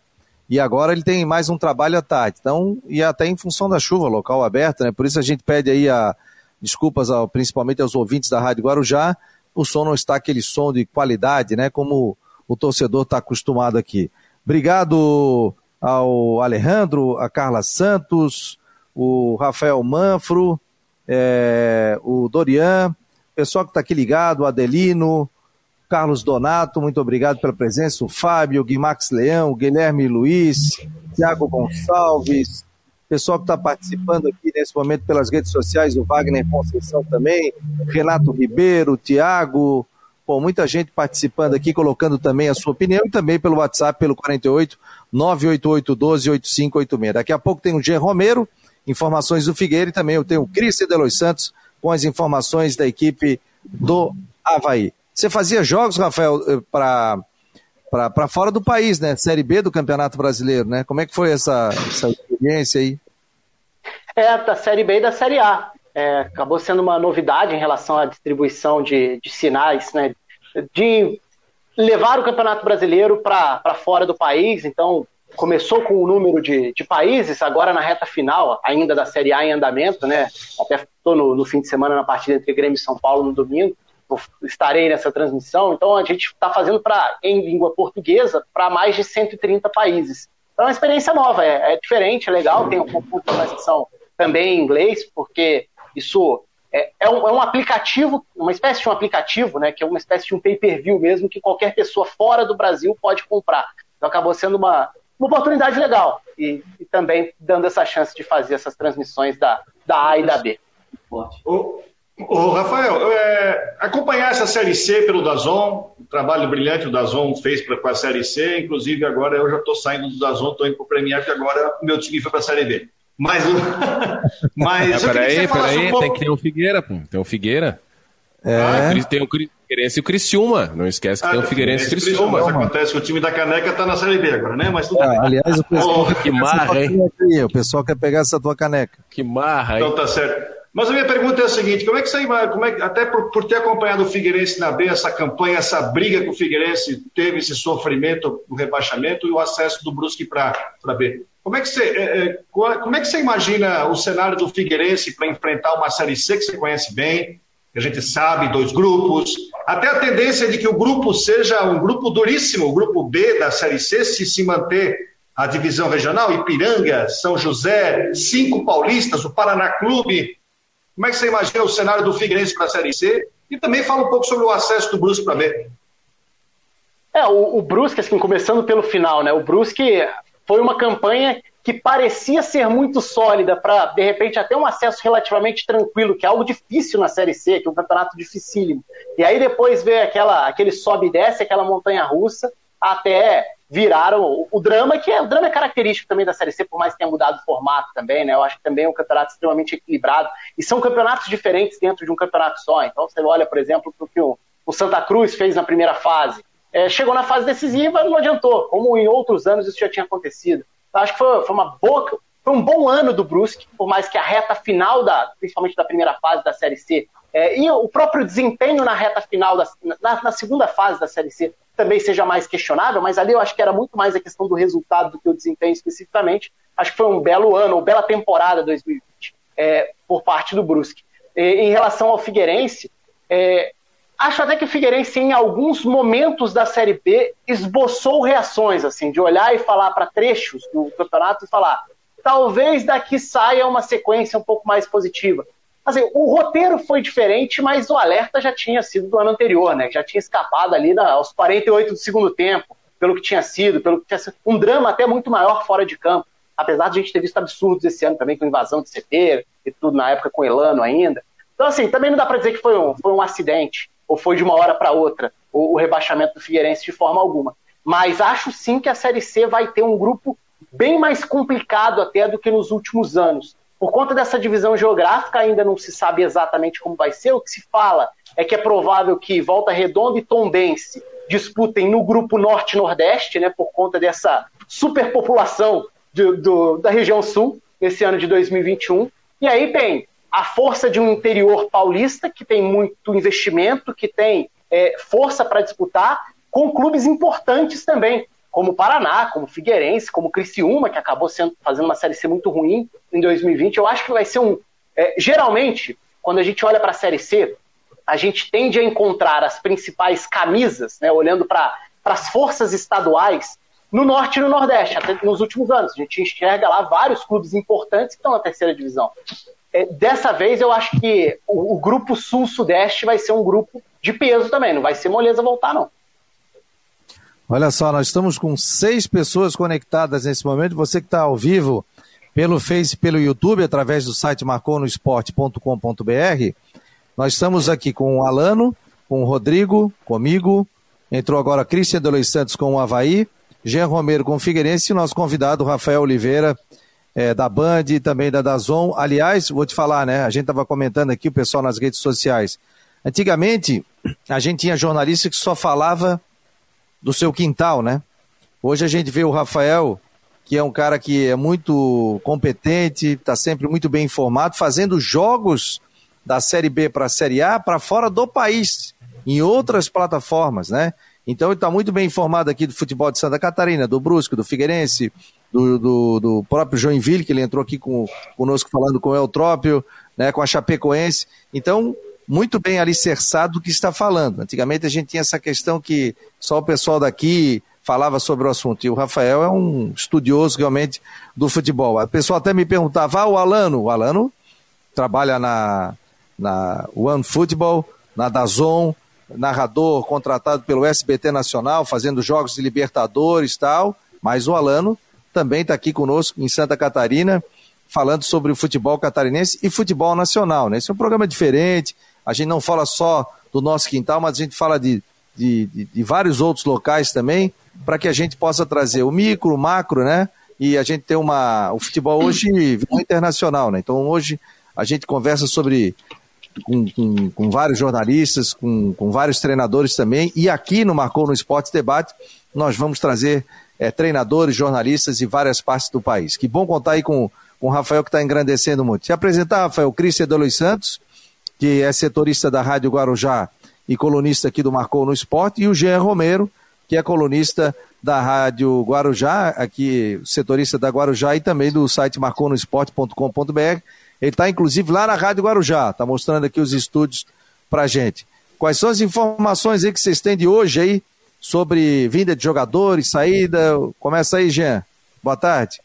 e agora ele tem mais um trabalho à tarde. Então, e até em função da chuva, local aberto, né? Por isso a gente pede aí a desculpas ao, principalmente aos ouvintes da Rádio Guarujá. O som não está aquele som de qualidade, né? Como o torcedor está acostumado aqui. Obrigado ao Alejandro, a Carla Santos, o Rafael Manfro, é, o Dorian, pessoal que está aqui ligado, o Adelino, Carlos Donato, muito obrigado pela presença, o Fábio, o Guimax Leão, o Guilherme Luiz, Tiago Gonçalves, pessoal que está participando aqui nesse momento pelas redes sociais, o Wagner Conceição também, Renato Ribeiro, Tiago, Bom, muita gente participando aqui, colocando também a sua opinião e também pelo WhatsApp, pelo 48 988 12 8586. Daqui a pouco tem o G Romero, informações do Figueira, e também eu tenho o Cris Delois Santos com as informações da equipe do Havaí. Você fazia jogos, Rafael, eh, para fora do país, né? Série B do Campeonato Brasileiro, né? Como é que foi essa, essa experiência aí? É, da Série B e da Série A. É, acabou sendo uma novidade em relação à distribuição de, de sinais, né? De levar o Campeonato Brasileiro para fora do país, então começou com o número de, de, países, agora na reta final, ainda da Série A em andamento, né? Até estou no, no, fim de semana na partida entre Grêmio e São Paulo no domingo, estarei nessa transmissão. Então a gente está fazendo para em língua portuguesa para mais de 130 países. Então é uma experiência nova, é, é diferente, é legal, tem um pouco de transição também em inglês, porque isso é, é, um, é, um, aplicativo, uma espécie de um aplicativo, né, que é uma espécie de um pay-per-view mesmo, que qualquer pessoa fora do Brasil pode comprar. Então acabou sendo uma, uma oportunidade legal e, e, também dando essa chance de fazer essas transmissões da, da A e da B. Ô, ô Rafael, é, acompanhar essa Série C pelo Dazon, o trabalho brilhante que o Dazon fez pra, com a Série C, inclusive agora eu já estou saindo do Dazon, estou indo para o Premier, que agora o meu time foi para a Série B. Mas o. Mas é, peraí, peraí, um pouco... tem que ter o Figueira, pô. Tem o Figueira. É. Ah, tem o Figueirense e o Criciúma. Não esquece que ah, tem o Figueirense e o Criciúma. Mas acontece que o time da Caneca tá na Série B agora, né? Mas tudo é, Aliás, o pessoal, oh, que marra, hein? o pessoal quer pegar essa tua caneca. Que marra, hein? Então tá certo. Mas a minha pergunta é a seguinte: como é que você como é, até por, por ter acompanhado o Figueirense na B, essa campanha, essa briga que o Figueirense teve, esse sofrimento do rebaixamento e o acesso do Brusque para B. Como é, que você, é, é como é que você imagina o cenário do Figueirense para enfrentar uma Série C que você conhece bem, a gente sabe, dois grupos, até a tendência de que o grupo seja um grupo duríssimo, o grupo B da Série C, se se manter a divisão regional, Ipiranga, São José, cinco paulistas, o Paraná Clube. Como é que você imagina o cenário do Figueirense para a Série C? E também fala um pouco sobre o acesso do Brusque para B. É, o, o Brusque, assim, começando pelo final, né? O Brusque foi uma campanha que parecia ser muito sólida para, de repente, até um acesso relativamente tranquilo, que é algo difícil na Série C, que é um campeonato dificílimo. E aí depois veio aquela, aquele sobe e desce, aquela montanha russa, até viraram o, o, drama, que é o drama é característico também da Série C, por mais que tenha mudado o formato também, né? Eu acho que também é um campeonato extremamente equilibrado. E são campeonatos diferentes dentro de um campeonato só. Então você olha, por exemplo, para o que o, Santa Cruz fez na primeira fase. É, chegou na fase decisiva, não adiantou, como em outros anos isso já tinha acontecido. Então, acho que foi, foi, uma boa, foi um bom ano do Brusque, por mais que a reta final, da, principalmente da primeira fase da Série C, é, e o próprio desempenho na reta final, da, na, na, segunda fase da Série C, também seja mais questionável, mas ali eu acho que era muito mais a questão do resultado do que o desempenho especificamente. Acho que foi um belo ano, uma bela temporada 2020 é, por parte do Brusque. E, em relação ao Figueirense, é, acho até que o Figueirense, em alguns momentos da Série B, esboçou reações, assim, de olhar e falar para trechos do campeonato e falar: talvez daqui saia uma sequência um pouco mais positiva. Assim, o roteiro foi diferente, mas o alerta já tinha sido do ano anterior, né? Já tinha escapado ali da, aos 48 do segundo tempo, pelo que tinha sido, pelo que tinha sido. Um drama até muito maior fora de campo. Apesar de a gente ter visto absurdos esse ano também, com invasão de CT e tudo na época com Elano ainda. Então, assim, também não dá para dizer que foi um, foi um acidente ou foi de uma hora para outra o, o, rebaixamento do Figueirense de forma alguma. Mas acho sim que a Série C vai ter um grupo bem mais complicado até do que nos últimos anos. Por conta dessa divisão geográfica, ainda não se sabe exatamente como vai ser. O que se fala é que é provável que Volta Redonda e Tombense disputem no grupo Norte-Nordeste, né, por conta dessa superpopulação de, do, da região sul nesse ano de 2021. E aí tem a força de um interior paulista que tem muito investimento, que tem é, força para disputar, com clubes importantes também, como Paraná, como Figueirense, como Criciúma, que acabou sendo, fazendo uma Série C muito ruim em 2020. Eu acho que vai ser um. É, geralmente, quando a gente olha para a Série C, a gente tende a encontrar as principais camisas, né, olhando para as forças estaduais, no Norte e no Nordeste, até nos últimos anos. A gente enxerga lá vários clubes importantes que estão na terceira divisão. É, dessa vez, eu acho que o, o grupo Sul-Sudeste vai ser um grupo de peso também, não vai ser moleza voltar, não. Olha só, nós estamos com seis pessoas conectadas nesse momento. Você que está ao vivo pelo Face, pelo YouTube, através do site marconosport.com.br. Nós estamos aqui com o Alano, com o Rodrigo, comigo. Entrou agora Cristian de Luiz Santos com o Havaí, Jean Romero com o Figueirense e nosso convidado Rafael Oliveira, é, da Band e também da Dazon. Aliás, vou te falar, né? A gente estava comentando aqui, o pessoal nas redes sociais. Antigamente, a gente tinha jornalista que só falava do seu quintal, né? Hoje a gente vê o Rafael, que é um cara que é muito competente, está sempre muito bem informado, fazendo jogos da Série B para a Série A para fora do país, em outras plataformas, né? Então ele está muito bem informado aqui do futebol de Santa Catarina, do Brusco, do Figueirense, do, do, do próprio Joinville, que ele entrou aqui com, conosco falando com o Eutrópio, né, com a Chapecoense. Então, muito bem alicerçado do que está falando. Antigamente a gente tinha essa questão que só o pessoal daqui falava sobre o assunto. E o Rafael é um estudioso realmente do futebol. A pessoa até me perguntava, ah, o Alano, o Alano trabalha na, na One Football, na Dazon, narrador contratado pelo SBT Nacional, fazendo jogos de Libertadores e tal, mas o Alano também está aqui conosco em Santa Catarina, falando sobre o futebol catarinense e futebol nacional. Né? Esse é um programa diferente, a gente não fala só do nosso quintal, mas a gente fala de, de, de, de vários outros locais também, para que a gente possa trazer o micro, o macro, né? E a gente tem uma. O futebol hoje é internacional, né? Então hoje a gente conversa sobre. Com, com, com vários jornalistas, com, com vários treinadores também, e aqui no Marcou no Esporte Debate, nós vamos trazer é, treinadores, jornalistas e várias partes do país. Que bom contar aí com, com o Rafael que está engrandecendo muito. Se apresentar, Rafael, Cristian Luiz Santos, que é setorista da Rádio Guarujá e colunista aqui do Marcou no Esporte, e o Jean Romero, que é colunista da Rádio Guarujá, aqui setorista da Guarujá e também do site marconosport.com.br. Ele está inclusive lá na Rádio Guarujá, está mostrando aqui os estúdios para gente. Quais são as informações aí que vocês têm de hoje aí sobre vinda de jogadores, saída? Começa aí, Jean. Boa tarde.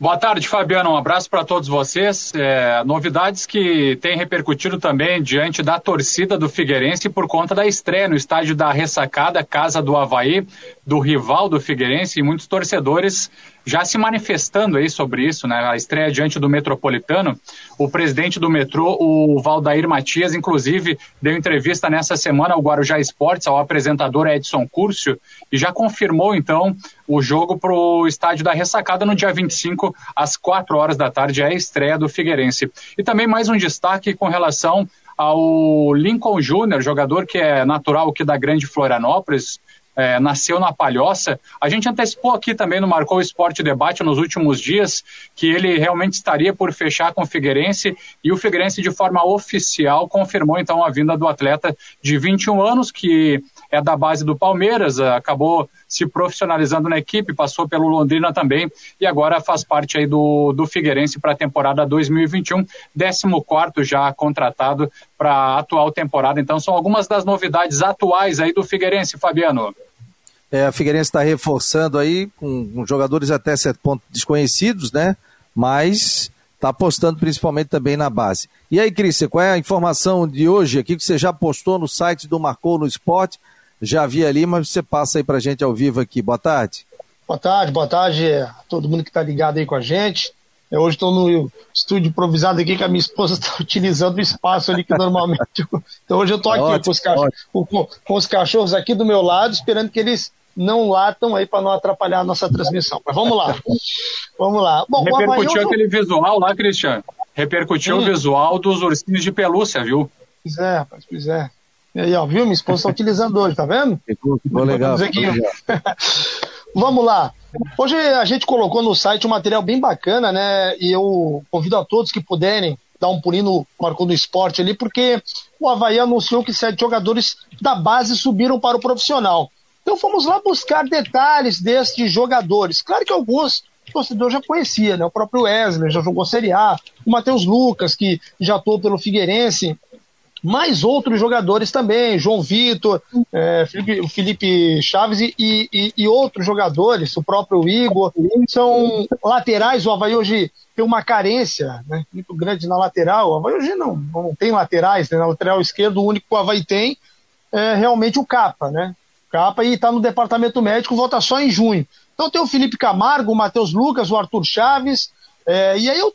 Boa tarde, Fabiano. Um abraço para todos vocês. É, novidades que têm repercutido também diante da torcida do Figueirense por conta da estreia no estádio da Ressacada, casa do Havaí, do rival do Figueirense, e muitos torcedores já se manifestando aí sobre isso, né? A estreia diante do Metropolitano, o presidente do metrô, o Valdair Matias, inclusive, deu entrevista nessa semana ao Guarujá Esportes, ao apresentador Edson Curcio, e já confirmou, então, o jogo para o estádio da Ressacada no dia 25, às 4 horas da tarde, é a estreia do Figueirense. E também mais um destaque com relação ao Lincoln Júnior, jogador que é natural aqui da Grande Florianópolis, é, nasceu na Palhoça. A gente antecipou aqui também no Marcou Esporte Debate nos últimos dias que ele realmente estaria por fechar com o Figueirense e o Figueirense, de forma oficial, confirmou então a vinda do atleta de 21 anos, que é da base do Palmeiras, acabou se profissionalizando na equipe, passou pelo Londrina também e agora faz parte aí do, do Figueirense para a temporada 2021, 14 já contratado para a atual temporada. Então são algumas das novidades atuais aí do Figueirense, Fabiano. É, a Figueirense está reforçando aí com, com, jogadores até certo ponto desconhecidos, né? Mas está apostando principalmente também na base. E aí, Cris, qual é a informação de hoje aqui que você já postou no site do Marcou no Esporte? Já vi ali, mas você passa aí para a gente ao vivo aqui. Boa tarde. Boa tarde, boa tarde a todo mundo que está ligado aí com a gente. Eu hoje estou no estúdio improvisado aqui que a minha esposa está utilizando o espaço ali que normalmente. então hoje eu estou aqui ótimo, com, os cachorros, com, com, os cachorros aqui do meu lado, esperando que eles não latam aí para não atrapalhar a nossa transmissão. Mas vamos lá. Vamos lá. Bom, Repercutiu aquele visual lá, Cristiano. Repercutiu hum. o visual dos ursinhos de pelúcia, viu? Pois é, pois é. E aí, ó, viu? Minha esposa está utilizando hoje, tá vendo? Ficou, ficou legal. Ficou legal. Vamos lá. Hoje a gente colocou no site um material bem bacana, né? E eu convido a todos que puderem dar um pulinho no Marcou do Esporte ali, porque o Havaí anunciou que sete jogadores da base subiram para o profissional. Então fomos lá buscar detalhes destes jogadores. Claro que alguns o torcedor já conhecia, né? O próprio Wesley já jogou Série A, o Matheus Lucas, que já atuou pelo Figueirense, mais outros jogadores também, João Vitor, é, Felipe, Felipe Chaves e, e, e, outros jogadores, o próprio Igor, são laterais, o Havaí hoje tem uma carência né, muito grande na lateral, o Havaí hoje não, não tem laterais, né, na lateral esquerdo o único que o Havaí tem é realmente o Capa, né, Capa e está no departamento médico, volta só em junho. Então tem o Felipe Camargo, o Matheus Lucas, o Arthur Chaves, é, e aí eu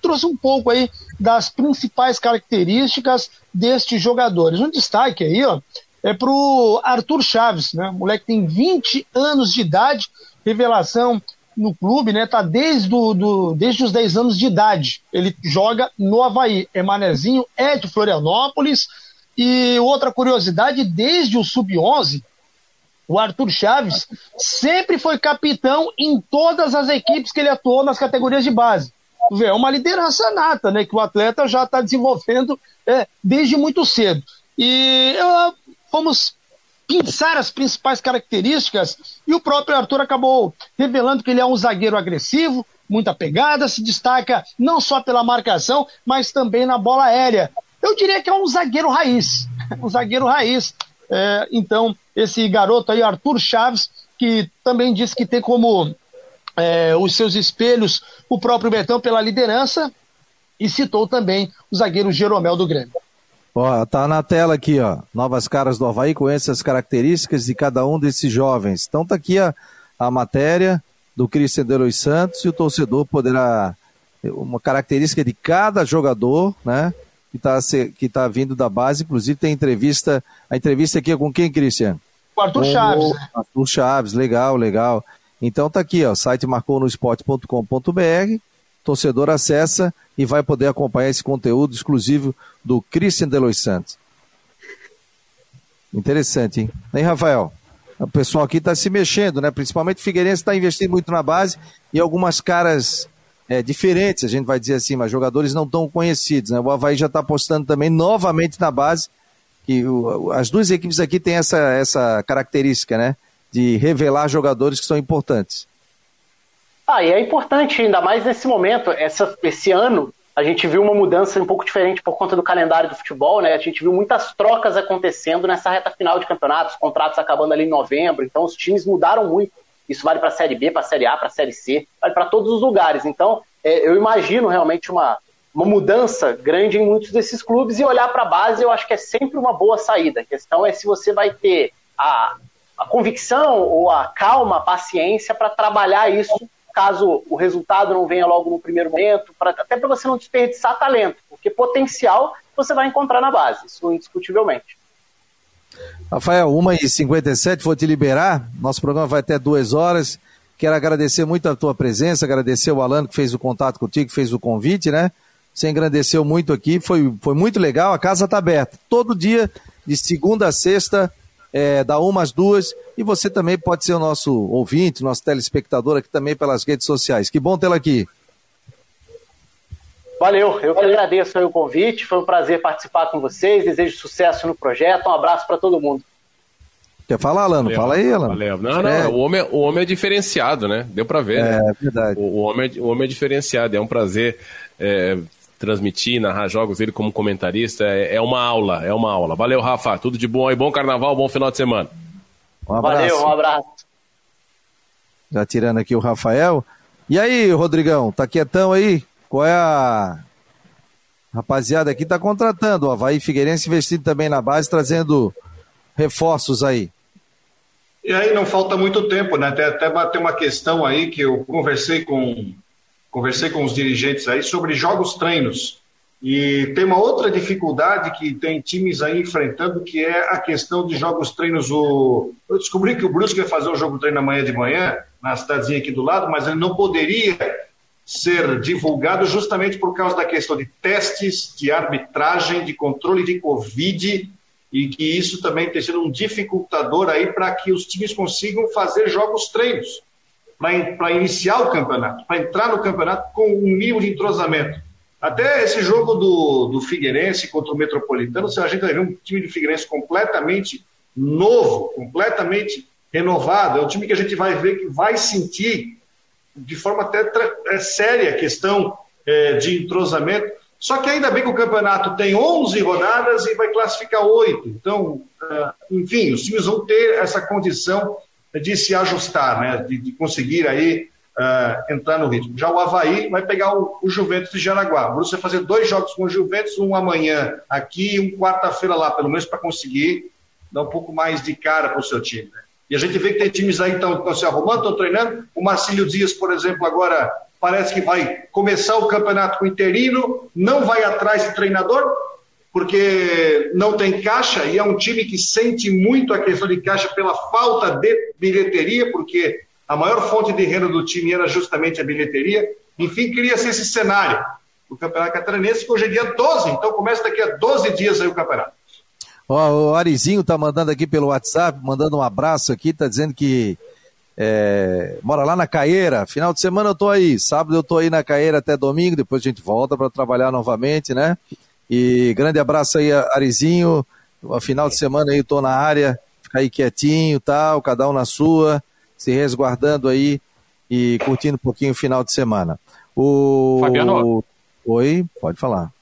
trouxe um pouco aí das principais características destes jogadores. Um destaque aí, ó, é pro Arthur Chaves, né? Moleque tem 20 anos de idade, revelação no clube, né? Tá desde, do, do, desde os 10 anos de idade. Ele joga no Havaí. É manezinho, é de Florianópolis. E outra curiosidade, desde o Sub-11, o Arthur Chaves sempre foi capitão em todas as equipes que ele atuou nas categorias de base. É uma liderança nata, né? Que o atleta já está desenvolvendo é, desde muito cedo. E uh, vamos pensar as principais características e o próprio Arthur acabou revelando que ele é um zagueiro agressivo, muita pegada, se destaca não só pela marcação, mas também na bola aérea. Eu diria que é um zagueiro raiz, um zagueiro raiz. É, então, esse garoto aí, Arthur Chaves, que também disse que tem como é, os seus espelhos o próprio Betão pela liderança e citou também o zagueiro Jeromel do Grêmio. Ó, tá na tela aqui, ó. Novas caras do Havaí com essas características de cada um desses jovens. Então tá aqui a, a matéria do Cristian Delois Santos e o torcedor poderá uma característica de cada jogador, né? Que está que tá vindo da base, inclusive tem entrevista, a entrevista aqui é com quem, Cristian? Com Arthur Chaves. Né? Arthur Chaves, legal, legal. Então tá aqui, ó, site marconosport.com.br, torcedor acessa e vai poder acompanhar esse conteúdo exclusivo do Christian Delois Santos. Interessante, hein? Hein, Rafael? O pessoal aqui está se mexendo, né? Principalmente o Figueirense está investindo muito na base e algumas caras é, diferentes, a gente vai dizer assim, mas jogadores não tão conhecidos, né? O Havaí já está apostando também novamente na base, que o, as duas equipes aqui têm essa, essa característica, né? De revelar jogadores que são importantes. Ah, e é importante, ainda mais nesse momento, essa, esse ano, a gente viu uma mudança um pouco diferente por conta do calendário do futebol, né? A gente viu muitas trocas acontecendo nessa reta final de campeonatos, contratos acabando ali em novembro, então os times mudaram muito. Isso vale para a Série B, para a Série A, para a Série C, vale para todos os lugares. Então, é, eu imagino realmente uma, uma mudança grande em muitos desses clubes e olhar para a base eu acho que é sempre uma boa saída. A questão é se você vai ter a, a convicção ou a calma, a paciência para trabalhar isso caso o resultado não venha logo no primeiro momento, pra, até para você não desperdiçar talento, porque potencial você vai encontrar na base, isso indiscutivelmente. Rafael, 1h57, vou te liberar. Nosso programa vai até duas horas. Quero agradecer muito a tua presença, agradecer o Alano que fez o contato contigo, que fez o convite, né? Você engrandeceu muito aqui, foi, foi muito legal. A casa está aberta. Todo dia, de segunda a sexta, é, da uma às duas, e você também pode ser o nosso ouvinte, nosso telespectador aqui também pelas redes sociais. Que bom tê-la aqui. Valeu, eu que agradeço o convite, foi um prazer participar com vocês, desejo sucesso no projeto, um abraço para todo mundo. Quer falar, Alano? Valeu, Fala aí, Alano. Valeu. Não, não, é. o, homem, é, o homem é diferenciado, né? Deu para ver, é, né? É, verdade. O, o, homem, é, o homem é diferenciado, é um prazer é, transmitir, narrar jogos, ele como comentarista, é, é, uma aula, é uma aula. Valeu, Rafa, tudo de bom aí, bom carnaval, bom final de semana. Um abraço. Valeu, um abraço. Já tirando aqui o Rafael. E aí, Rodrigão, tá quietão aí? Qual é a. Rapaziada aqui tá contratando, o Havaí Figueirense investindo também na base, trazendo reforços aí. E aí não falta muito tempo, né? Até, até bater uma questão aí que eu conversei com conversei com os dirigentes aí sobre jogos treinos. E tem uma outra dificuldade que tem times aí enfrentando, que é a questão de jogos treinos. O... Eu descobri que o Brusque ia fazer o jogo treino amanhã de manhã, na cidadezinha aqui do lado, mas ele não poderia ser divulgado justamente por causa da questão de testes, de arbitragem, de controle de Covid, e que isso também tem sido um dificultador aí para que os times consigam fazer jogos treinos, para iniciar o campeonato, para entrar no campeonato com um mínimo de entrosamento. Até esse jogo do, do Figueirense contra o Metropolitano, a gente vai ver um time de Figueirense completamente novo, completamente renovado. É um time que a gente vai ver que vai sentir de forma até é, séria a questão é, de entrosamento. Só que ainda bem que o campeonato tem 11 rodadas e vai classificar oito. Então, é, enfim, os times vão ter essa condição de se ajustar, né? de, de conseguir aí uh, entrar no ritmo. Já o Havaí vai pegar o, o Juventus de Jaraguá. O Bruce vai fazer dois jogos com o Juventus, um amanhã aqui e um quarta-feira lá, pelo menos para conseguir dar um pouco mais de cara para o seu time. Né? E a gente vê que tem times aí que estão se arrumando, estão treinando. O Marcílio Dias, por exemplo, agora parece que vai começar o campeonato com interino, não vai atrás do treinador, porque não tem caixa, e é um time que sente muito a questão de caixa pela falta de bilheteria, porque a maior fonte de renda do time era justamente a bilheteria. Enfim, cria-se esse cenário. O Campeonato Catarinense, que hoje é dia 12, então começa daqui a 12 dias aí o campeonato. Ó, o Arizinho tá mandando aqui pelo WhatsApp, mandando um abraço aqui, tá dizendo que é, mora lá na Caeira. Final de semana eu tô aí, sábado eu tô aí na Caeira até domingo, depois a gente volta para trabalhar novamente, né? E grande abraço aí, Arizinho. Final de semana aí tô na área, fica aí quietinho, tal, cada um na sua se resguardando aí e curtindo um pouquinho o final de semana. O... Fabiano. Oi, pode falar.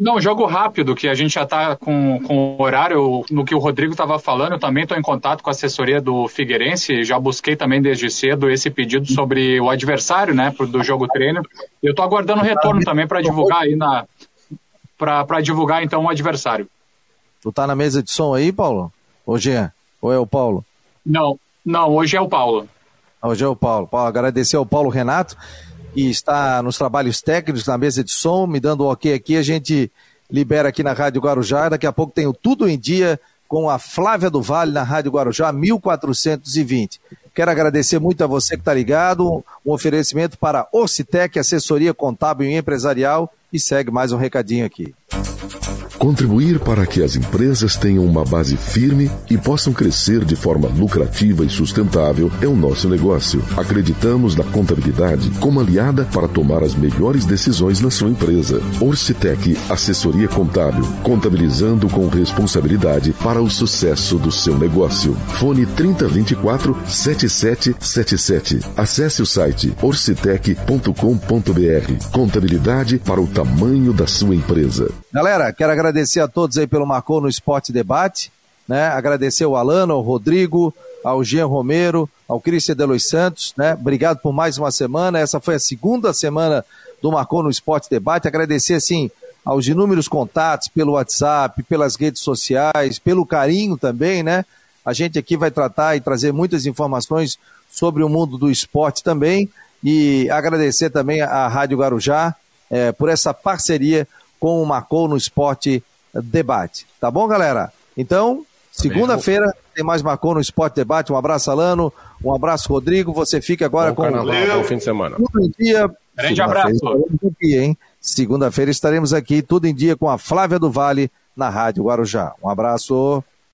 Não, jogo rápido, que a gente já está com, com o horário, no que o Rodrigo estava falando, eu também estou em contato com a assessoria do Figueirense, já busquei também desde cedo esse pedido sobre o adversário, né, do jogo treino. Eu estou aguardando o retorno também para divulgar aí na. Para divulgar então o adversário. Tu tá na mesa de som aí, Paulo? Ou Jean? Ou é o Paulo? Não, não, hoje é o Paulo. Hoje é o Paulo. Paulo agradecer ao Paulo Renato, que está nos trabalhos técnicos, na mesa de som, me dando o um ok aqui. A gente libera aqui na Rádio Guarujá. Daqui a pouco tenho tudo em dia com a Flávia do Vale na Rádio Guarujá, 1420. Quero agradecer muito a você que está ligado. Um oferecimento para Orcitec, assessoria contábil e empresarial. E segue mais um recadinho aqui. Contribuir para que as empresas tenham uma base firme e possam crescer de forma lucrativa e sustentável é o nosso negócio. Acreditamos na contabilidade como aliada para tomar as melhores decisões na sua empresa. Orcitec Assessoria Contábil, contabilizando com responsabilidade para o sucesso do seu negócio. Fone 3024 7777. Acesse o site orcitec.com.br. Contabilidade para o tamanho da sua empresa. Galera, quero agradecer a todos aí pelo Marcou no Esporte Debate, né? Agradecer ao Alano, ao Rodrigo, ao Jean Romero, ao Cristian de Los Santos, né? Obrigado por mais uma semana. Essa foi a segunda semana do Marcou no Esporte Debate. Agradecer, assim, aos inúmeros contatos pelo WhatsApp, pelas redes sociais, pelo carinho também, né? A gente aqui vai tratar e trazer muitas informações sobre o mundo do esporte também. E agradecer também à Rádio Guarujá é, por essa parceria com o Marcou no Esporte Debate. Tá bom, galera? Então, segunda-feira tem mais Marcou no Esporte Debate. Um abraço, Alano. Um abraço, Rodrigo. Você fica agora bom com carnaval, bom fim de semana. Tudo em dia. Grande abraço. Segunda-feira estaremos aqui, tudo em dia com a Flávia do Vale na Rádio Guarujá. Um abraço.